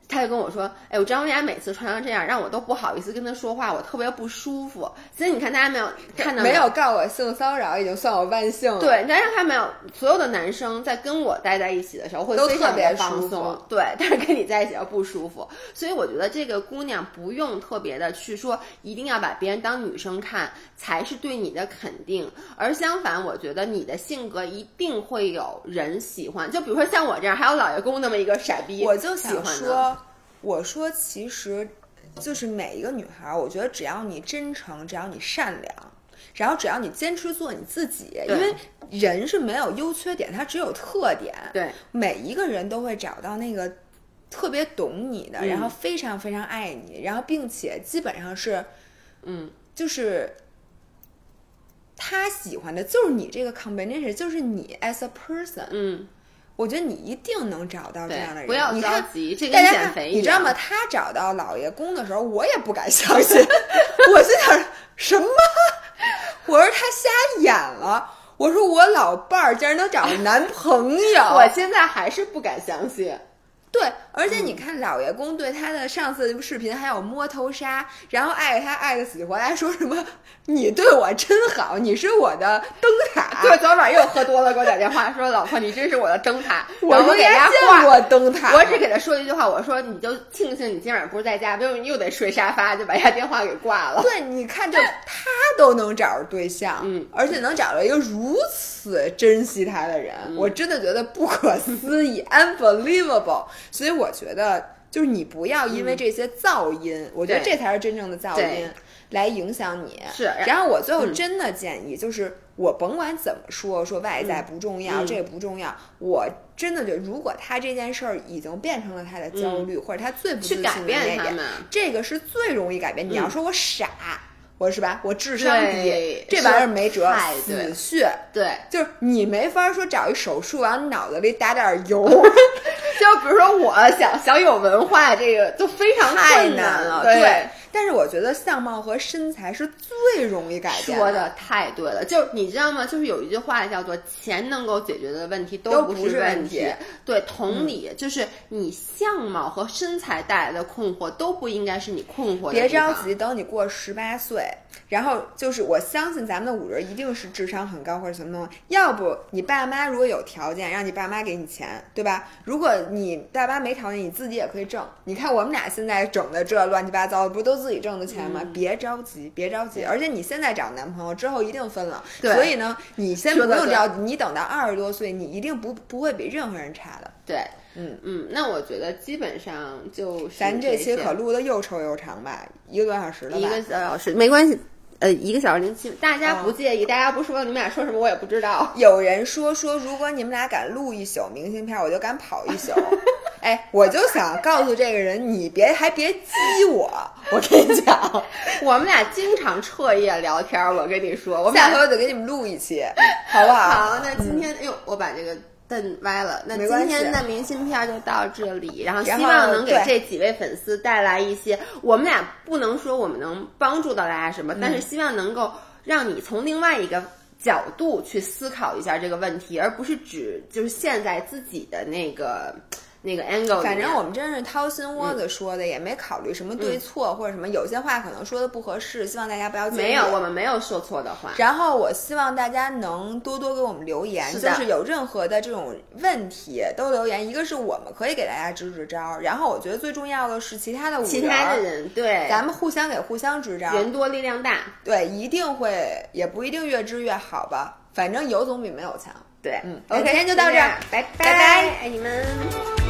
[SPEAKER 2] 他就跟我说：“哎，我张文雅每次穿成这样，让我都不好意思跟他说话，我特别不舒服。所以你看，大家没有看到
[SPEAKER 1] 没有告我性骚扰，已经算我万幸了。，
[SPEAKER 2] 对，大家看没有？所有的男生在跟我待在一起的时候会
[SPEAKER 1] 都
[SPEAKER 2] 非常
[SPEAKER 1] 特别
[SPEAKER 2] 的放松，对，但是跟你在一起要不舒服。所以我觉得这个姑娘不用特别的去说，一定要把别人当女生看才是对你的肯定，而相反，我觉得你的性格一定会有人喜欢。就比如说像我这样，还有老爷公那么一个傻逼，
[SPEAKER 1] 我就
[SPEAKER 2] 喜欢。
[SPEAKER 1] 说，我说其实就是每一个女孩儿，我觉得只要你真诚，只要你善良。然后只要你坚持做你自己，因为人是没有优缺点，他只有特点。
[SPEAKER 2] 对，
[SPEAKER 1] 每一个人都会找到那个特别懂你的，
[SPEAKER 2] 嗯
[SPEAKER 1] 然后非常非常爱你，然后并且基本上是，
[SPEAKER 2] 嗯，
[SPEAKER 1] 就是他喜欢的就是你这个 combination，就是你 as a person。
[SPEAKER 2] 嗯，
[SPEAKER 1] 我觉得你一定能找到这样的，人。
[SPEAKER 2] 不要着急，这跟
[SPEAKER 1] 大家看
[SPEAKER 2] 减肥一样。
[SPEAKER 1] 你知道吗？？他找到老爷公的时候，我也不敢相信，我心想什么？我说他瞎眼了。我说我老伴儿竟然能找个男朋友，
[SPEAKER 2] 我现在还是不敢相信。
[SPEAKER 1] 对，而且
[SPEAKER 2] 嗯
[SPEAKER 1] 你看老爷公对他的上次视频还有摸头杀，然后爱他爱的死去活来，说什么你对我真好，你是我的灯塔。
[SPEAKER 2] 对，昨晚又喝多了，给我打电话说：“老婆，你真是我的灯塔。”
[SPEAKER 1] 我
[SPEAKER 2] 然后我给
[SPEAKER 1] 应该见。过灯塔，
[SPEAKER 2] 我只给他说一句话，我说：“你就庆幸你今晚不是在家，不又得睡沙发，就把人家电话给挂了。
[SPEAKER 1] 对，你看，就 他都能找着对象，
[SPEAKER 2] 嗯，
[SPEAKER 1] 而且能找到一个如此珍惜他的人，
[SPEAKER 2] 嗯
[SPEAKER 1] 我真的觉得不可思议，unbelievable。所以我觉得，就是你不要因为这些噪音，我觉得这才是真正的噪音。来影响你。
[SPEAKER 2] 是
[SPEAKER 1] 然后我最后
[SPEAKER 2] 嗯。
[SPEAKER 1] 真的建议，就是我甭管怎么说，说外在不重要，
[SPEAKER 2] 嗯。
[SPEAKER 1] 这不重要，我真的觉得，如果他这件事儿已经变成了他的焦虑，或者他最不自信的
[SPEAKER 2] 嗯去改变
[SPEAKER 1] 那点，这个是最容易改变。你要
[SPEAKER 2] 嗯。
[SPEAKER 1] 说我傻，我是吧？我智商低，这玩意儿没辙死穴。
[SPEAKER 2] 对，
[SPEAKER 1] 就是你没法说找一手术往你脑子里打点油，
[SPEAKER 2] 就比如说我想想有文化，这个就非常
[SPEAKER 1] 太
[SPEAKER 2] 困
[SPEAKER 1] 难了。
[SPEAKER 2] 对，
[SPEAKER 1] 但是我觉得相貌和身材是最容易改变
[SPEAKER 2] 说的太对了，就你知道吗？就是有一句话叫做“钱能够解决的问题
[SPEAKER 1] 都不是
[SPEAKER 2] 问
[SPEAKER 1] 问题。嗯
[SPEAKER 2] 对，同理，就是你相貌和身材带来的困惑都不应该是你困惑的
[SPEAKER 1] 别着急，等你过十八岁，然后就是我相信咱们的五人一定是智商很高或者什么东西。要不你爸妈如果有条件，让你爸妈给你钱，对吧？如果你爸妈没条件，你自己也可以挣。你看我们俩现在整的这乱七八糟的，不都自己挣的钱吗？别着急，别着急。而且你现在找男朋友之后一定分了，
[SPEAKER 2] 对
[SPEAKER 1] 所以呢，你先不用着急，你等到二十多岁，你一定不不会比任何人差的。
[SPEAKER 2] 对，
[SPEAKER 1] 嗯
[SPEAKER 2] 嗯，那我觉得基本上就是
[SPEAKER 1] 咱这期
[SPEAKER 2] 些
[SPEAKER 1] 可录的又臭又长吧，一个多小时了吧？
[SPEAKER 2] 一个小时没关系，呃，一个小时零七，大家
[SPEAKER 1] 哦
[SPEAKER 2] 不介意，大家不说你们俩说什么我也不知道。
[SPEAKER 1] 有人说说，如果你们俩敢录一宿明信片，我就敢跑一宿。哎，我就想告诉这个人，你别还别激我，我跟你讲，
[SPEAKER 2] 我们俩经常彻夜聊天儿，我跟你说，我们俩
[SPEAKER 1] 下回我得给你们录一期，好不好？
[SPEAKER 2] 好，那今天，哎呦，我把这个凳歪了。那今天的明信片就到这里，然后希望能给这几位粉丝带来一些，我们俩不能说我们能帮助到大家什么，
[SPEAKER 1] 嗯
[SPEAKER 2] 但是希望能够让你从另外一个。角度去思考一下这个问题，而不是只就是陷在自己的那个那个 angle。
[SPEAKER 1] 反正我们真是掏心窝子说的，也没考虑什么对错或者什么，有些话可能说的不合适，希望大家不要介意。
[SPEAKER 2] 没有，我们没有说错的话。
[SPEAKER 1] 然后我希望大家能多多给我们留言，就是有任何的这种问题都留言。一个是我们可以给大家支支招，然后我觉得最重要的是其他的
[SPEAKER 2] 其他的人，对，
[SPEAKER 1] 咱们互相给互相支招，
[SPEAKER 2] 人多力量大，
[SPEAKER 1] 对，一定会，也不一定越支越好吧，反正有总比没有强。
[SPEAKER 2] 对，
[SPEAKER 1] 嗯
[SPEAKER 2] ，OK，
[SPEAKER 1] 今天就到这儿，
[SPEAKER 2] 拜
[SPEAKER 1] 拜拜，
[SPEAKER 2] 爱你们。